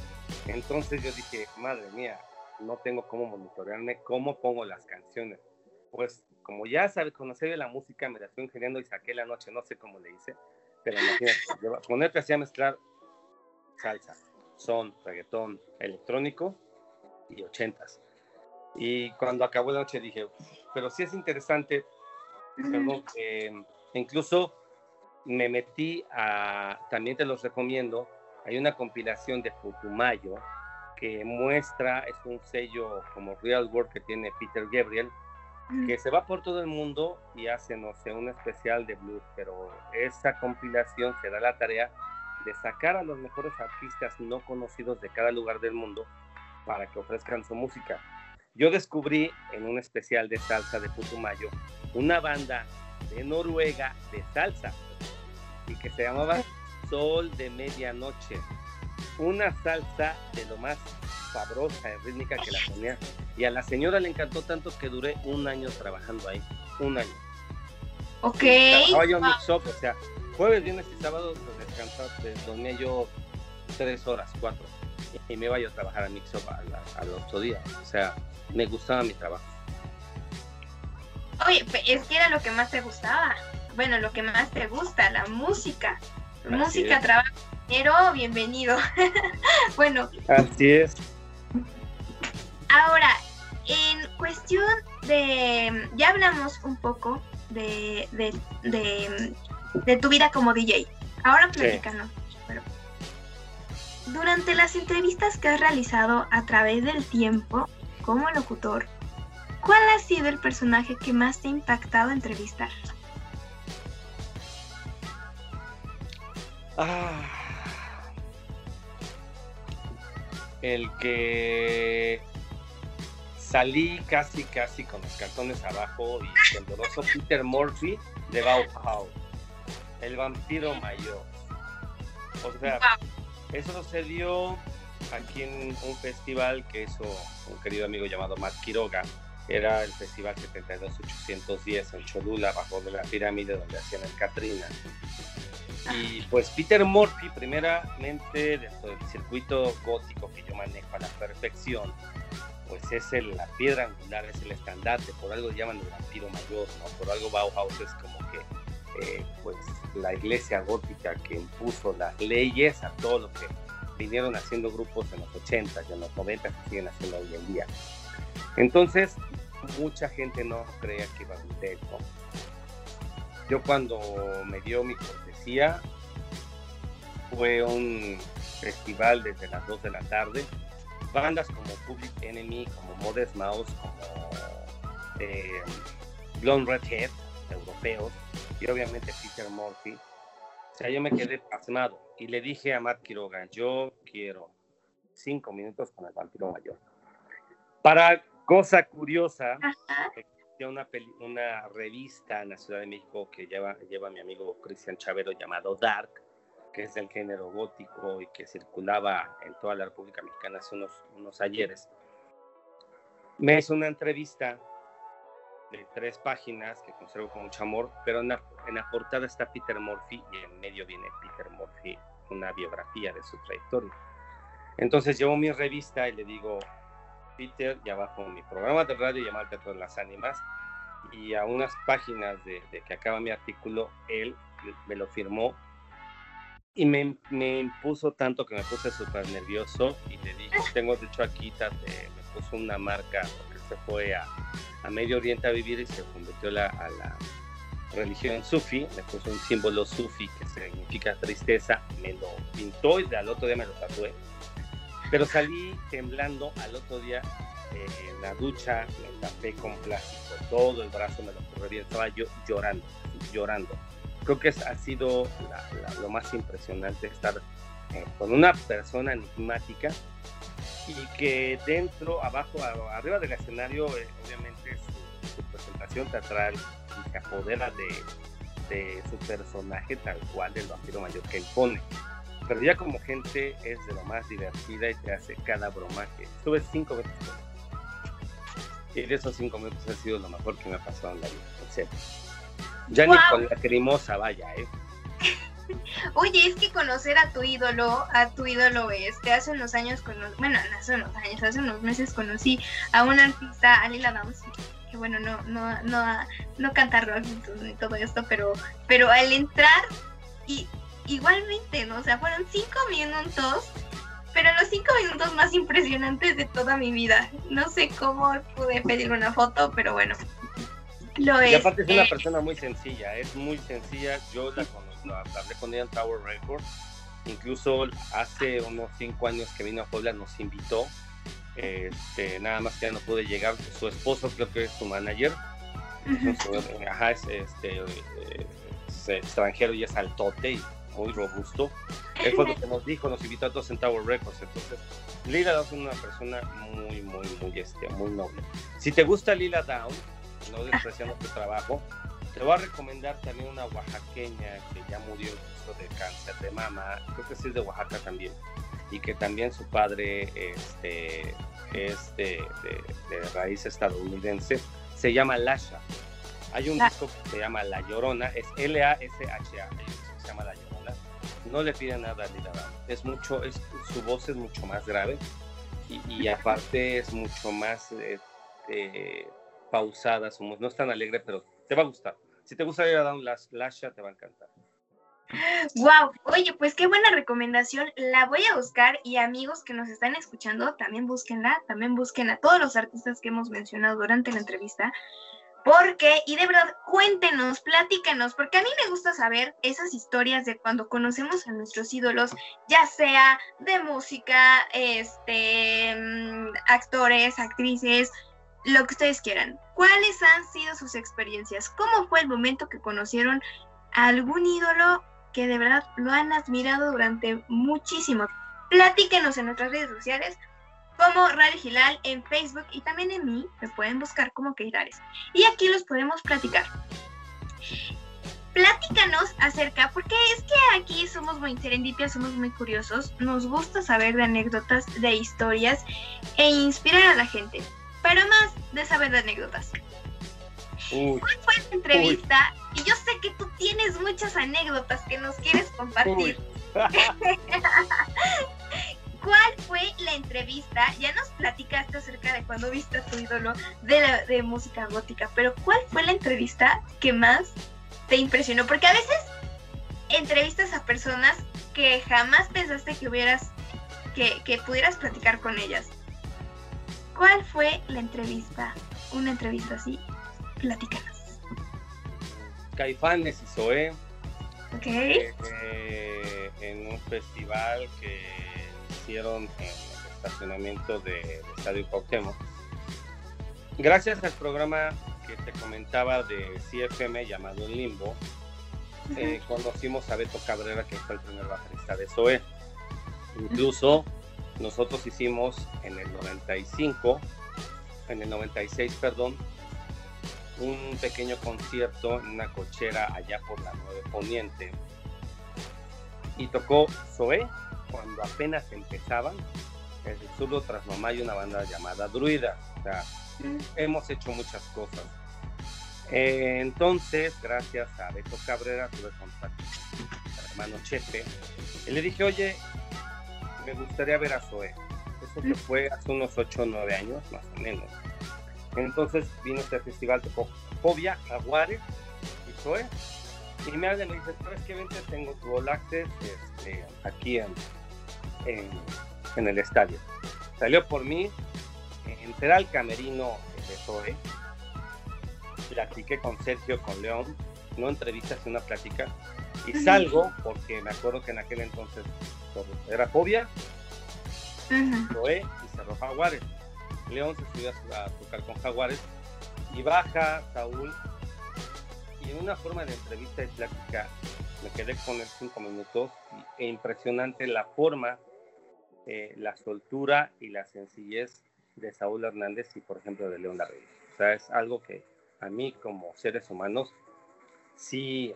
Entonces yo dije, madre mía, no tengo cómo monitorearme cómo pongo las canciones. Pues como ya sabes, conocer de la música, me la estoy ingeniando y saqué la noche, no sé cómo le hice, pero imagínate, ponerte así a mezclar salsa, son, reggaetón, electrónico y ochentas. Y cuando acabó la noche dije, pero sí es interesante, perdón, incluso me metí a, también te los recomiendo, hay una compilación de Putumayo que muestra, es un sello como Real World que tiene Peter Gabriel, que se va por todo el mundo y hace, no sé, un especial de blues, pero esa compilación se da la tarea de sacar a los mejores artistas no conocidos de cada lugar del mundo para que ofrezcan su música. Yo descubrí en un especial de salsa de Putumayo una banda de Noruega de salsa y que se llamaba Sol de Medianoche. Una salsa de lo más sabrosa y rítmica que la ponía. Y a la señora le encantó tanto que duré un año trabajando ahí. Un año. Ok. Trabajaba yo mix up, o sea, jueves, viernes y sábado pues, descansaba, dormía yo tres horas, cuatro. Y me iba yo a trabajar a mix up al otro día. O sea, me gustaba mi trabajo. Oye, es que era lo que más te gustaba. Bueno, lo que más te gusta, la música. música, trabajo, dinero, bienvenido. bueno. Así es. Ahora, en cuestión de, ya hablamos un poco de, de, tu vida como DJ. Ahora platícanos. durante las entrevistas que has realizado a través del tiempo como locutor, ¿cuál ha sido el personaje que más te ha impactado entrevistar? Ah, el que salí casi, casi con los cartones abajo y tembloroso Peter Murphy de Bauhaus, el vampiro mayor. O sea, eso sucedió aquí en un festival que hizo un querido amigo llamado Matt Quiroga. Era el Festival 72810 en Cholula, bajo de la pirámide donde hacían el Katrina. Y pues Peter Murphy, primeramente dentro del circuito gótico que yo manejo a la perfección, pues es el, la piedra angular, es el estandarte, por algo llaman el vampiro mayor, ¿no? por algo Bauhaus es como que eh, pues la iglesia gótica que impuso las leyes a todo lo que vinieron haciendo grupos en los 80 y en los 90 que siguen haciendo hoy en día. Entonces, mucha gente no creía que iba a vender, ¿no? Yo cuando me dio mi cortesía, fue un festival desde las 2 de la tarde, bandas como Public Enemy, como Modest Mouse, como eh, Blonde Redhead, europeos, y obviamente Peter Murphy. O sea, yo me quedé pasmado y le dije a Matt Quiroga, yo quiero cinco minutos con el vampiro mayor. Para cosa curiosa, existía una, una revista en la Ciudad de México que lleva, lleva mi amigo Cristian Chavero llamado Dark, que es del género gótico y que circulaba en toda la República Mexicana hace unos, unos ayeres. Me hizo una entrevista tres páginas que conservo con mucho amor, pero en la, portada está Peter Murphy y en medio viene Peter Murphy, una biografía de su trayectoria. Entonces llevo mi revista y le digo, Peter, ya bajo mi programa de radio llamado Teatro de las Ánimas, y a unas páginas de, de que acaba mi artículo, él me lo firmó y me, me, impuso tanto que me puse súper nervioso y le dije, tengo de hecho aquí, me puso una marca porque se fue a, a, Medio Oriente a vivir y se convirtió la, a la religión sufi, me puso un símbolo sufi que significa tristeza, me lo pintó y al otro día me lo tatué. Pero salí temblando al otro día eh, en la ducha, me tapé con plástico, todo el brazo me lo corrí, estaba yo llorando, llorando. Creo que ha sido lo más impresionante estar eh, con una persona enigmática y que dentro, abajo, arriba del escenario, eh, obviamente su, presentación teatral y se apodera de, de, su personaje tal cual del vampiro mayor que impone. Pero ya como gente es de lo más divertida y te hace cada broma que estuve cinco veces Y de esos cinco minutos ha sido lo mejor que me ha pasado en la vida, en serio. Ya ni con la cremosa, vaya, ¿eh? Oye, es que conocer a tu ídolo, a tu ídolo este, hace unos años, bueno, hace unos años, hace unos meses conocí a un artista, a Lila Downs, que bueno, no, no, no, no canta rock ni todo esto, pero, pero al entrar, y igualmente, ¿no? O sea, fueron cinco minutos, pero los cinco minutos más impresionantes de toda mi vida. No sé cómo pude pedir una foto, pero bueno, lo es. Y aparte es una persona muy sencilla, es muy sencilla. Yo la conozco, hablé con ella en Tower Records. Incluso hace unos cinco años que vino a Puebla nos invitó. Este, nada más que ya no pude llegar. Su esposo creo que es su manager. ajá, es, este, eh, es extranjero y es altote y muy robusto. Él fue lo que nos dijo, nos invitó a todos en Tower Records. Entonces, Lila Down es una persona muy, muy, muy, este, muy noble. Si te gusta Lila Down, no despreciando tu trabajo. Te voy a recomendar también una oaxaqueña que ya murió de cáncer de mama, creo que sí es de Oaxaca también, y que también su padre este, es de, raíz estadounidense, se llama Lasha. Hay un disco que se llama La Llorona, es L-A-S-H-A, se llama La Llorona. No le pide nada a Lila es mucho, es, su voz es mucho más grave y, aparte es mucho más este, pausada, no es tan alegre, pero te va a gustar. Si te gusta ir a Down Lasha, te va a encantar. Wow, oye, pues qué buena recomendación. La voy a buscar y amigos que nos están escuchando, también búsquenla, también busquen a todos los artistas que hemos mencionado durante la entrevista. Porque, y de verdad, cuéntenos, platícanos, porque a mí me gusta saber esas historias de cuando conocemos a nuestros ídolos, ya sea de música, este, mm, actores, actrices, lo que ustedes quieran. ¿Cuáles han sido sus experiencias? ¿Cómo fue el momento que conocieron a algún ídolo que de verdad lo han admirado durante muchísimo? Platíquenos en nuestras redes sociales como Radio Gilal en Facebook y también en mí me pueden buscar como Keirares. Y aquí los podemos platicar. Platícanos acerca, porque es que aquí somos muy serendipias, somos muy curiosos, nos gusta saber de anécdotas, de historias e inspirar a la gente pero más de saber de anécdotas. ¿Cuál fue la entrevista? Y yo sé que tú tienes muchas anécdotas que nos quieres compartir. ¿Cuál fue la entrevista? Ya nos platicaste acerca de cuando viste a tu ídolo de, de música gótica, pero ¿cuál fue la entrevista que más te impresionó? Porque a veces entrevistas a personas que jamás pensaste que hubieras, que, que pudieras platicar con ellas. ¿Cuál fue la entrevista? Una entrevista así. Platícanos. Caifanes y Zoé. Ok. Eh, en un festival que hicieron en el estacionamiento del Estadio Cuauhtémoc. Gracias al programa que te comentaba de CFM llamado Limbo, eh, conocimos a Beto Cabrera, que fue el primer baterista de Zoé. Incluso nosotros hicimos en el 95, en el 96, perdón, un pequeño concierto en una cochera allá por la 9 Poniente. Y tocó Zoé cuando apenas empezaban. El surdo tras mamá y una banda llamada Druida. O sea, hemos hecho muchas cosas. Eh, entonces, gracias a Beto Cabrera, tuve contacto con hermano Chepe. Y le dije, oye, me gustaría ver a Zoe. Eso que fue hace unos 8 o 9 años, más o menos. Entonces vino este festival, de Fobia, Jaguares y Zoe. Y me habla y me dice, ¿sabes qué? Vente, tengo tu este, aquí en, en, el estadio. Salió por mí, entré al camerino de Zoe, platiqué con Sergio, con León, no entrevistas, una plática, y salgo, porque me acuerdo que en aquel entonces era Fobia, Zoé y cerró Jaguares. León se subió a, tocar con Jaguares y baja Saúl y en una forma de entrevista y plática me quedé con él cinco minutos e impresionante la forma, eh, la soltura y la sencillez de Saúl Hernández y por ejemplo de León Larrey. O sea, es algo que a mí como seres humanos sí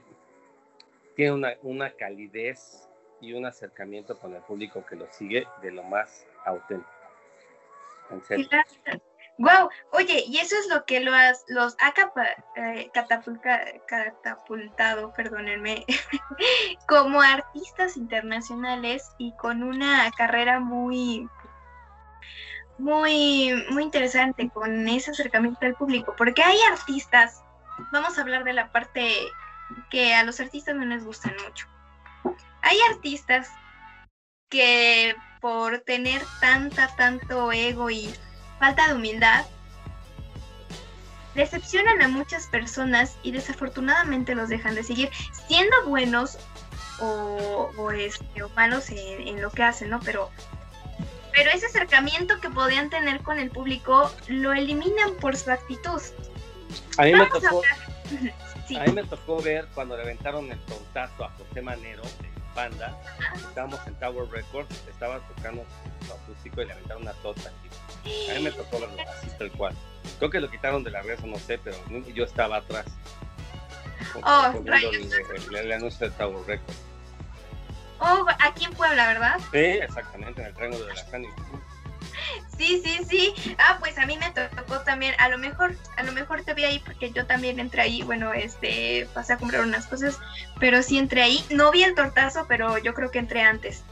tiene una, calidez y un acercamiento con el público que lo sigue de lo más auténtico. Wow, oye, y eso es lo que lo los ha eh, catapultado, perdónenme, como artistas internacionales y con una carrera muy, muy, muy interesante con ese acercamiento al público, porque hay artistas, vamos a hablar de la parte que a los artistas no les gustan mucho. Hay artistas que por tener tanta, tanto ego y falta de humildad, decepcionan a muchas personas y desafortunadamente los dejan de seguir, siendo buenos o, o, este, o malos en, lo que hacen, ¿no? Pero, pero ese acercamiento que podían tener con el público lo eliminan por su actitud. A mí, me tocó, a mí me tocó ver cuando le aventaron el tortazo a José Manero banda, estábamos en Tower Records, estaba tocando su acústico y le aventaron una tota A mí me tocó verlo así, tal cual. Creo que lo quitaron de la red, no sé, pero yo estaba atrás. Oh, el, el, anuncio de Tower Records. Oh, aquí en Puebla, ¿verdad? Sí, exactamente, en el Triángulo de la Cani. Sí, sí, sí. Ah, pues a mí me tocó también, a lo mejor, a lo mejor te vi ahí porque yo también entré ahí, bueno, este, pasé a comprar unas cosas, pero sí entré ahí. No vi el tortazo, pero yo creo que entré antes.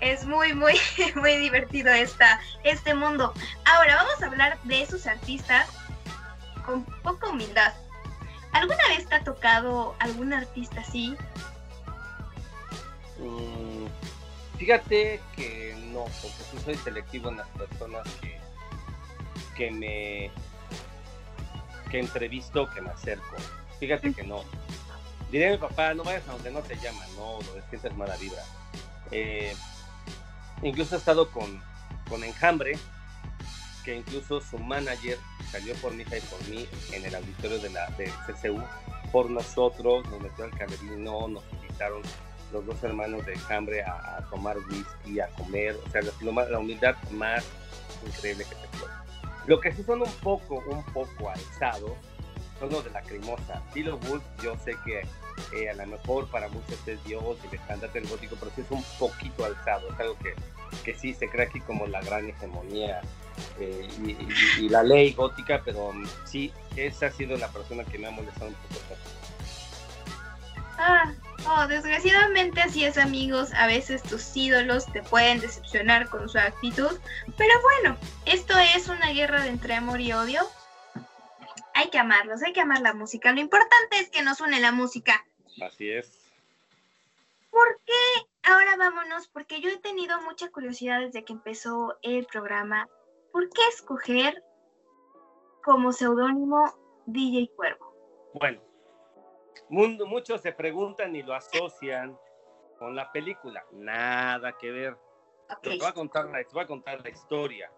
Es muy, muy, muy divertido esta, este mundo. Ahora vamos a hablar de esos artistas con poca humildad. ¿Alguna vez te ha tocado algún artista así? Mm, fíjate que no, porque sí soy selectivo en las personas que, que me que entrevisto, que me acerco. Fíjate que no. Diré a mi papá, no vayas a donde no te llaman, no, lo sientes mala vibra. Eh, incluso he estado con, con Enjambre, que incluso su manager salió por mi hija y por mí en el auditorio de la de CCU por nosotros, nos metió al camerino, nos invitaron los dos hermanos de Hambre a, tomar whisky, a comer, o sea, la, humildad más increíble que te puede. Lo que sí son un poco, un poco alzados son los de la cremosa. Tilo Wolf, yo sé que eh, a lo mejor para muchos es Dios, el estandarte del gótico, pero sí es un poquito alzado, es algo que, que sí se cree aquí como la gran hegemonía eh, y, la ley gótica, pero sí, esa ha sido la persona que me ha molestado un poco. Ah, Oh, desgraciadamente así es amigos, a veces tus ídolos te pueden decepcionar con su actitud, pero bueno, esto es una guerra de entre amor y odio. Hay que amarlos, hay que amar la música, lo importante es que nos une la música. Así es. ¿Por qué? Ahora vámonos, porque yo he tenido mucha curiosidad desde que empezó el programa. ¿Por qué escoger como seudónimo DJ Cuervo? Bueno, muchos se preguntan y lo asocian con la película. Nada que ver. Te, voy a contar la, voy a contar la historia.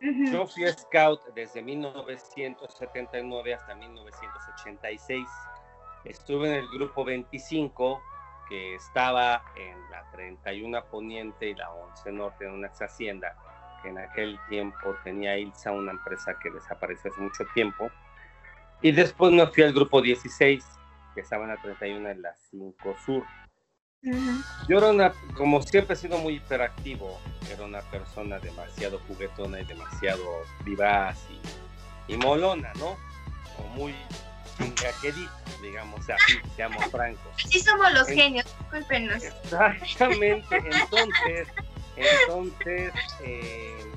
Yo fui scout desde 1979 hasta 1986. Estuve en el grupo 25, que estaba en la 31 Poniente y la 11 Norte, en una ex hacienda, que en aquel tiempo tenía Ilsa, una empresa que desapareció hace mucho tiempo. Y después me fui al grupo 16, que estaban a 31 en la 5 Sur. Yo era una, como siempre he sido muy hiperactivo, era una persona demasiado juguetona y demasiado vivaz y, molona, ¿no? O muy chingaquerita, digamos, así, seamos francos. Sí somos los genios, discúlpenos. Exactamente, entonces, entonces, eh,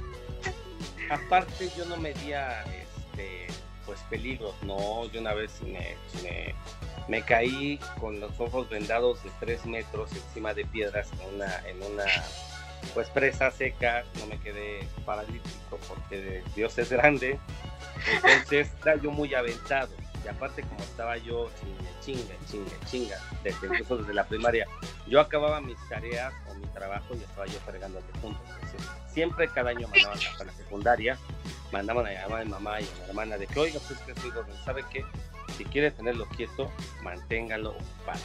aparte yo no medía, este, pues peligros, no, yo una vez me me caí con los ojos vendados de tres metros encima de piedras en una, en una pues presa seca, no me quedé paralítico porque Dios es grande, entonces estaba yo muy aventado. Y aparte como estaba yo chinga, chinga, chinga, desde, incluso desde la primaria, yo acababa mis tareas o mi trabajo y estaba yo fregando punto, entonces siempre cada año mandaban a la secundaria, mandaban a llamar a mi mamá y a mi hermana de que oiga pues que soy ¿sabe qué? si quiere tenerlo quieto, manténgalo ocupado.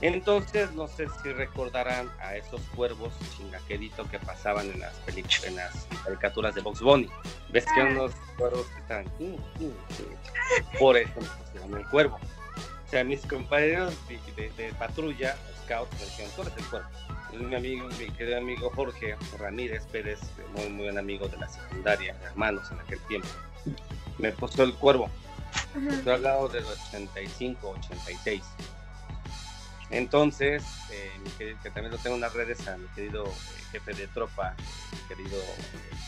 Entonces, no sé si recordarán a esos cuervos chingaqueditos que pasaban en las películas, en las caricaturas de Box Bunny. ¿Ves que unos cuervos que están por eso me pusieron el cuervo? O sea, mis compañeros de, patrulla, scouts, me dijeron, tú eres el cuervo. Mi amigo, mi querido amigo Jorge Ramírez Pérez, muy, muy buen amigo de la secundaria, hermanos en aquel tiempo, me puso el cuervo. Estoy hablando del 85, 86. Entonces, eh, que también lo tengo en las redes a mi querido eh, jefe de tropa, mi querido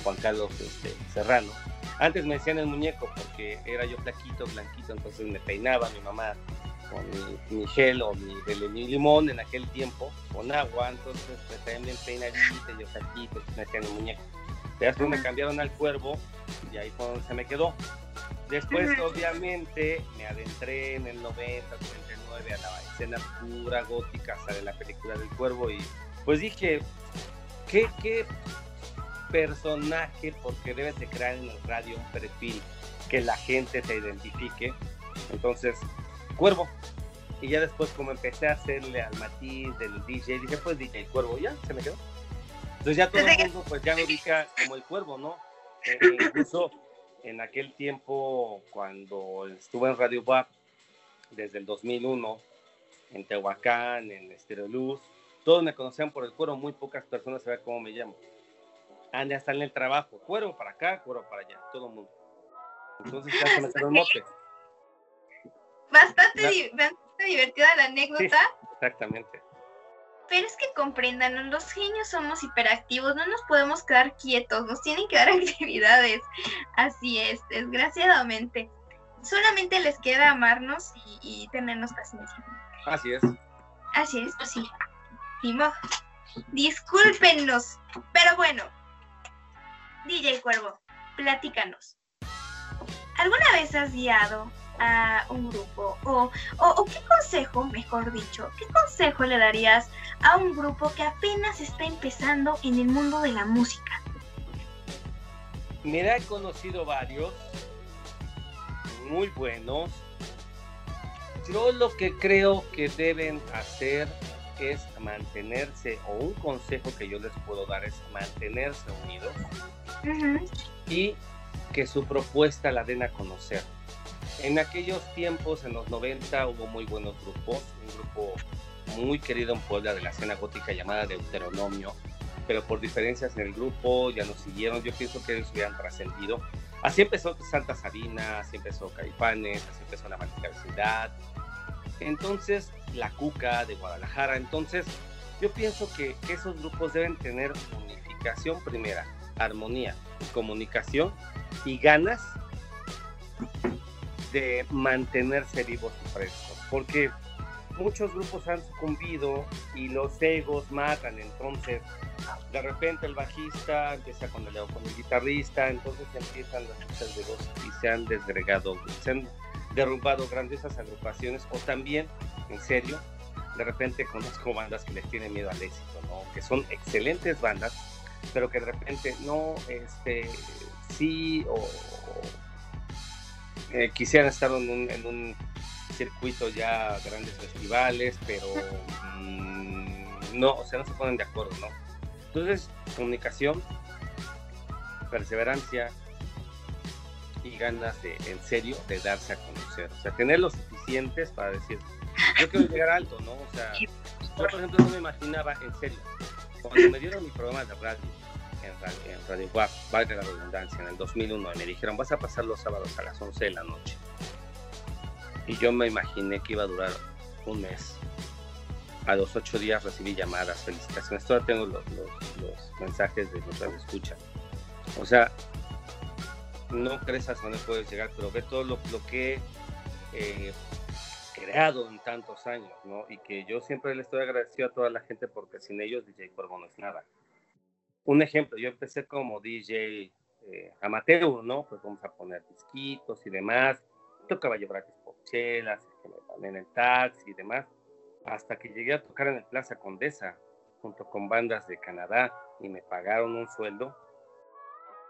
Juan Carlos este, Serrano. Antes me decían el muñeco porque era yo flaquito, blanquito, entonces me peinaba mi mamá con mi, gel o mi, mi, limón en aquel tiempo, con agua, entonces me traían bien peinadito, yo flaquito, me decían el muñeco. Después me cambiaron al cuervo y ahí fue donde se me quedó. Después, obviamente, me adentré en el 90, 99 a la escena pura gótica, sale la película del cuervo y pues dije, ¿qué, qué personaje? Porque debes de crear en el radio un perfil que la gente te identifique. Entonces, cuervo. Y ya después, como empecé a hacerle al matiz del DJ, dije, pues DJ Cuervo, ya, se me quedó. Entonces ya todo el mundo pues ya me ubica como el Cuervo, ¿no? Eh, incluso en aquel tiempo, cuando estuve en Radio WAP, desde el 2001, en Tehuacán, en Estero Luz, todos me conocían por el cuero, muy pocas personas sabían cómo me llamo. Ande hasta en el trabajo, cuero para acá, cuero para allá, todo el mundo. Entonces ya se me quedó el mote. Bastante, bastante divertida la anécdota. exactamente. Pero es que comprendan, los genios somos hiperactivos, no nos podemos quedar quietos, nos tienen que dar actividades. Así es, desgraciadamente. Solamente les queda amarnos y, tenernos paciencia. Así es. Así es, sí. Timo, discúlpenos, pero bueno. DJ Cuervo, platícanos. ¿Alguna vez has guiado a un grupo? O, o, qué consejo, mejor dicho, qué consejo le darías a un grupo que apenas está empezando en el mundo de la música? Mira, he conocido varios muy buenos. Yo lo que creo que deben hacer es mantenerse, o un consejo que yo les puedo dar es mantenerse unidos y que su propuesta la den a conocer en aquellos tiempos, en los 90, hubo muy buenos grupos, un grupo muy querido en Puebla de la escena gótica llamada Deuteronomio, pero por diferencias en el grupo ya nos siguieron, yo pienso que ellos hubieran trascendido. Así empezó Santa Sabina, así empezó Caipanes, así empezó la Mágica Vecindad, entonces la Cuca de Guadalajara, entonces yo pienso que esos grupos deben tener unificación primera, armonía, comunicación y ganas de mantenerse vivos y frescos, porque muchos grupos han sucumbido y los egos matan, entonces de repente el bajista empieza con el, con el guitarrista, entonces empiezan las luchas de voz y se han desgregado, se han derrumbado grandiosas agrupaciones o también, en serio, de repente conozco bandas que les tienen miedo al éxito, ¿no? que son excelentes bandas, pero que de repente no, este, sí o eh, quisieran estar en un, circuito ya grandes festivales, pero mm, no, o sea, no se ponen de acuerdo, ¿no? Entonces, comunicación, perseverancia y ganas de, en serio, de darse a conocer. O sea, tener lo suficientes para decir, yo quiero llegar alto, ¿no? O sea, yo, por ejemplo, no me imaginaba, en serio, cuando me dieron mi programa de radio, en Radio, en valga la redundancia, en el 2001, y me dijeron, vas a pasar los sábados a las 11 de la noche. Y yo me imaginé que iba a durar un mes. A los ocho días recibí llamadas, felicitaciones. Todavía tengo los, mensajes de los escucha. O sea, no crees hasta dónde puedes llegar, pero ve todo lo, que he eh, creado en tantos años, ¿no? Y que yo siempre le estoy agradecido a toda la gente porque sin ellos DJ Cuervo no es nada un ejemplo, yo empecé como DJ eh, amateur, ¿no? Pues vamos a poner disquitos y demás. Tocaba llevar pochelas, en el taxi y demás, hasta que llegué a tocar en el Plaza Condesa, junto con bandas de Canadá, y me pagaron un sueldo.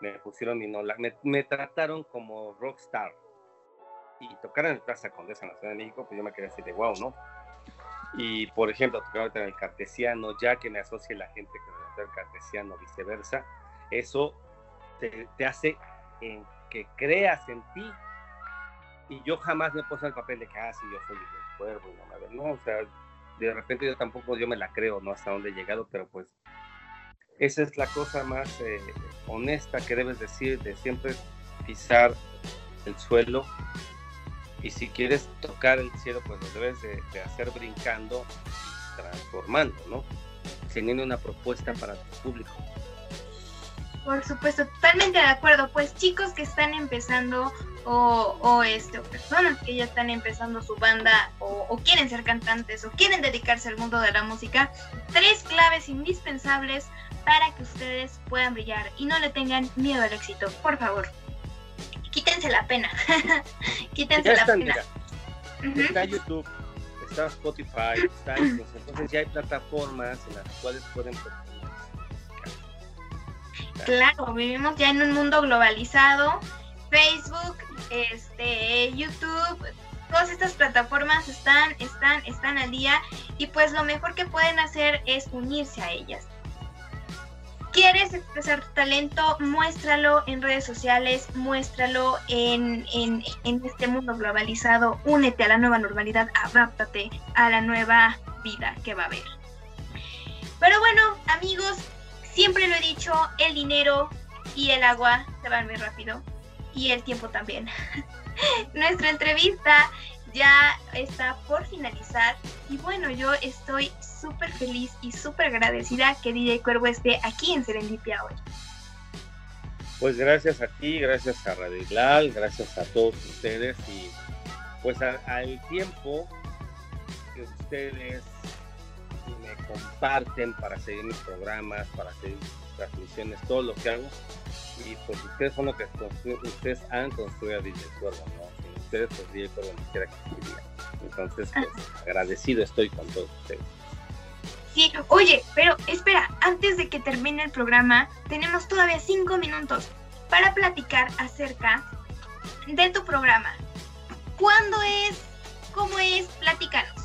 Me pusieron mi no, me, me trataron como rockstar. Y tocar en el Plaza Condesa en la Ciudad de México, pues yo me quedé así de wow, ¿no? Y por ejemplo, tocar en el Cartesiano, ya que me asocie la gente que cartesiano, viceversa, eso te, hace que creas en ti. Y yo jamás me puse el papel de que, ah, sí, yo soy el cuervo y no me No, o sea, de repente yo tampoco yo me la creo, ¿no? Hasta dónde he llegado, pero pues esa es la cosa más eh, honesta que debes decir, de siempre pisar el suelo y si quieres tocar el cielo, pues lo debes de, de hacer brincando transformando, ¿no? Teniendo una propuesta para tu público. Por supuesto, totalmente de acuerdo. Pues chicos que están empezando o, o este, personas que ya están empezando su banda o, o, quieren ser cantantes o quieren dedicarse al mundo de la música, tres claves indispensables para que ustedes puedan brillar y no le tengan miedo al éxito. Por favor, quítense la pena. quítense la pena. Uh -huh. Está YouTube, está Spotify, está entonces ya hay plataformas en las cuales pueden Claro, vivimos ya en un mundo globalizado. Facebook, este, YouTube, todas estas plataformas están, están, están al día y pues lo mejor que pueden hacer es unirse a ellas. ¿Quieres expresar tu talento? Muéstralo en redes sociales, muéstralo en, en, este mundo globalizado, únete a la nueva normalidad, adáptate a la nueva vida que va a haber. Pero bueno, amigos, siempre lo he dicho, el dinero y el agua se van muy rápido y el tiempo también. Nuestra entrevista ya está por finalizar y bueno, yo estoy súper feliz y súper agradecida que DJ Cuervo esté aquí en Serendipia hoy. Pues gracias a ti, gracias a Radiglal, gracias a todos ustedes y pues a, al tiempo que ustedes me comparten para seguir mis programas, para seguir mis transmisiones, todo lo que hago. Y pues ustedes son los que ustedes han construido DJ Cuervo, ¿no? Ustedes, pues que. Entonces, pues ah. agradecido estoy con todos ustedes. Sí, oye, pero espera, antes de que termine el programa, tenemos todavía cinco minutos para platicar acerca de tu programa. ¿Cuándo es? ¿Cómo es? Platícanos.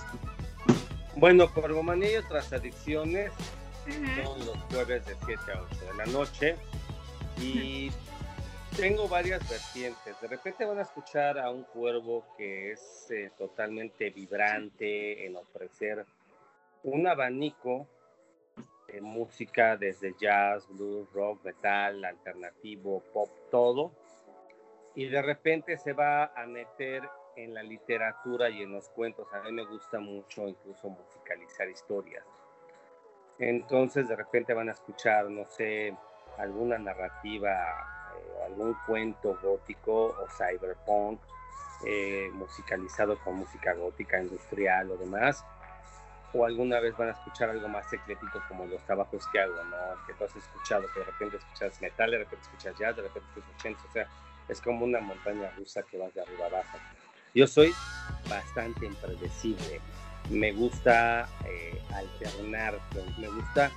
Bueno, Corvomanía y otras adicciones uh -huh. son los jueves de 7 a 8 de la noche y uh -huh. Tengo varias vertientes. De repente van a escuchar a un cuervo que es eh, totalmente vibrante en ofrecer un abanico de música desde jazz, blues, rock, metal, alternativo, pop, todo. Y de repente se va a meter en la literatura y en los cuentos. A mí me gusta mucho incluso musicalizar historias. Entonces de repente van a escuchar, no sé, alguna narrativa, algún cuento gótico o cyberpunk eh, musicalizado con música gótica, industrial o demás. O alguna vez van a escuchar algo más eclético como los trabajos que hago, ¿no? Que tú has escuchado, que de repente escuchas metal, de repente escuchas jazz, de repente escuchas 80, o sea, es como una montaña rusa que vas de arriba abajo. Yo soy bastante impredecible. Me gusta eh, alternar, me gusta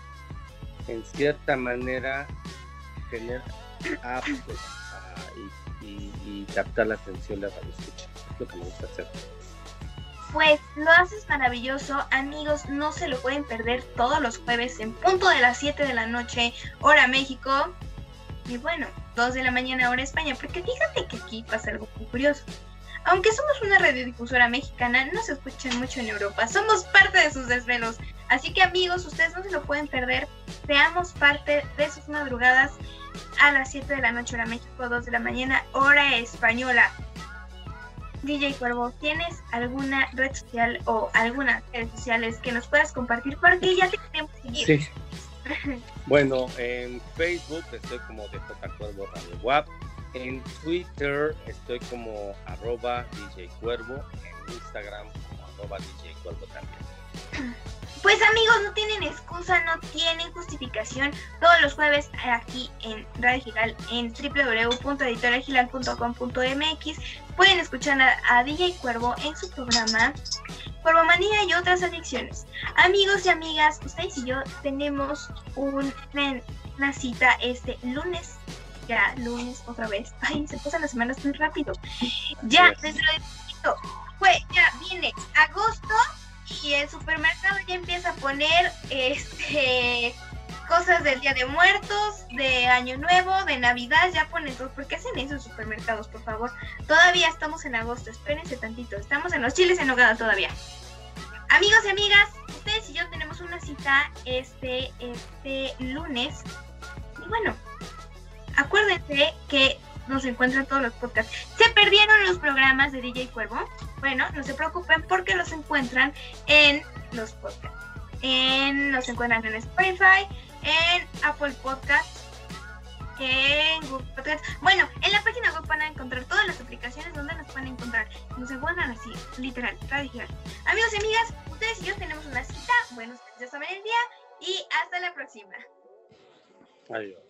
en cierta manera tener apto uh, y, y, y, captar la atención de la escucha. Es lo que me gusta hacer. Pues lo haces maravilloso, amigos, no se lo pueden perder todos los jueves en punto de las 7 de la noche, hora México. Y bueno, 2 de la mañana, hora España, porque fíjate que aquí pasa algo curioso. Aunque somos una radiodifusora mexicana, no se escuchan mucho en Europa. Somos parte de sus desvelos. Así que amigos, ustedes no se lo pueden perder. Seamos parte de sus madrugadas a las 7 de la noche hora México, 2 de la mañana hora española. DJ Cuervo, ¿tienes alguna red social o algunas redes sociales que nos puedas compartir? Porque ya te queremos seguir. Sí. bueno, en Facebook estoy como de J Cuervo Radio WAP. En Twitter estoy como arroba DJ Cuervo, en Instagram como arroba DJ Cuervo también. Pues amigos, no tienen excusa, no tienen justificación. Todos los jueves aquí en Radio Giral, en www.editorialgilal.com.mx, pueden escuchar a, DJ Cuervo en su programa Cuervomanía y otras adicciones. Amigos y amigas, ustedes y yo tenemos un, una cita este lunes ya lunes otra vez. Ay, se pasan las semanas muy rápido. Ya, dentro de poquito, pues ya viene agosto y el supermercado ya empieza a poner este cosas del Día de Muertos, de Año Nuevo, de Navidad, ya ponen todo. ¿Por qué hacen eso en supermercados, por favor? Todavía estamos en agosto, espérense tantito. Estamos en los chiles en nogada todavía. Amigos y amigas, ustedes y yo tenemos una cita este, este lunes. Y bueno, acuérdense que nos encuentran todos los podcasts. ¿Se perdieron los programas de DJ Cuervo? Bueno, no se preocupen porque los encuentran en los podcasts. En, los encuentran en Spotify, en Apple Podcasts, en Google Podcasts. Bueno, en la página web van a encontrar todas las aplicaciones donde nos pueden encontrar. Nos encuentran así, literal, radical. Amigos y amigas, ustedes y yo tenemos una cita. Bueno, ustedes ya saben el día. Y hasta la próxima. Adiós.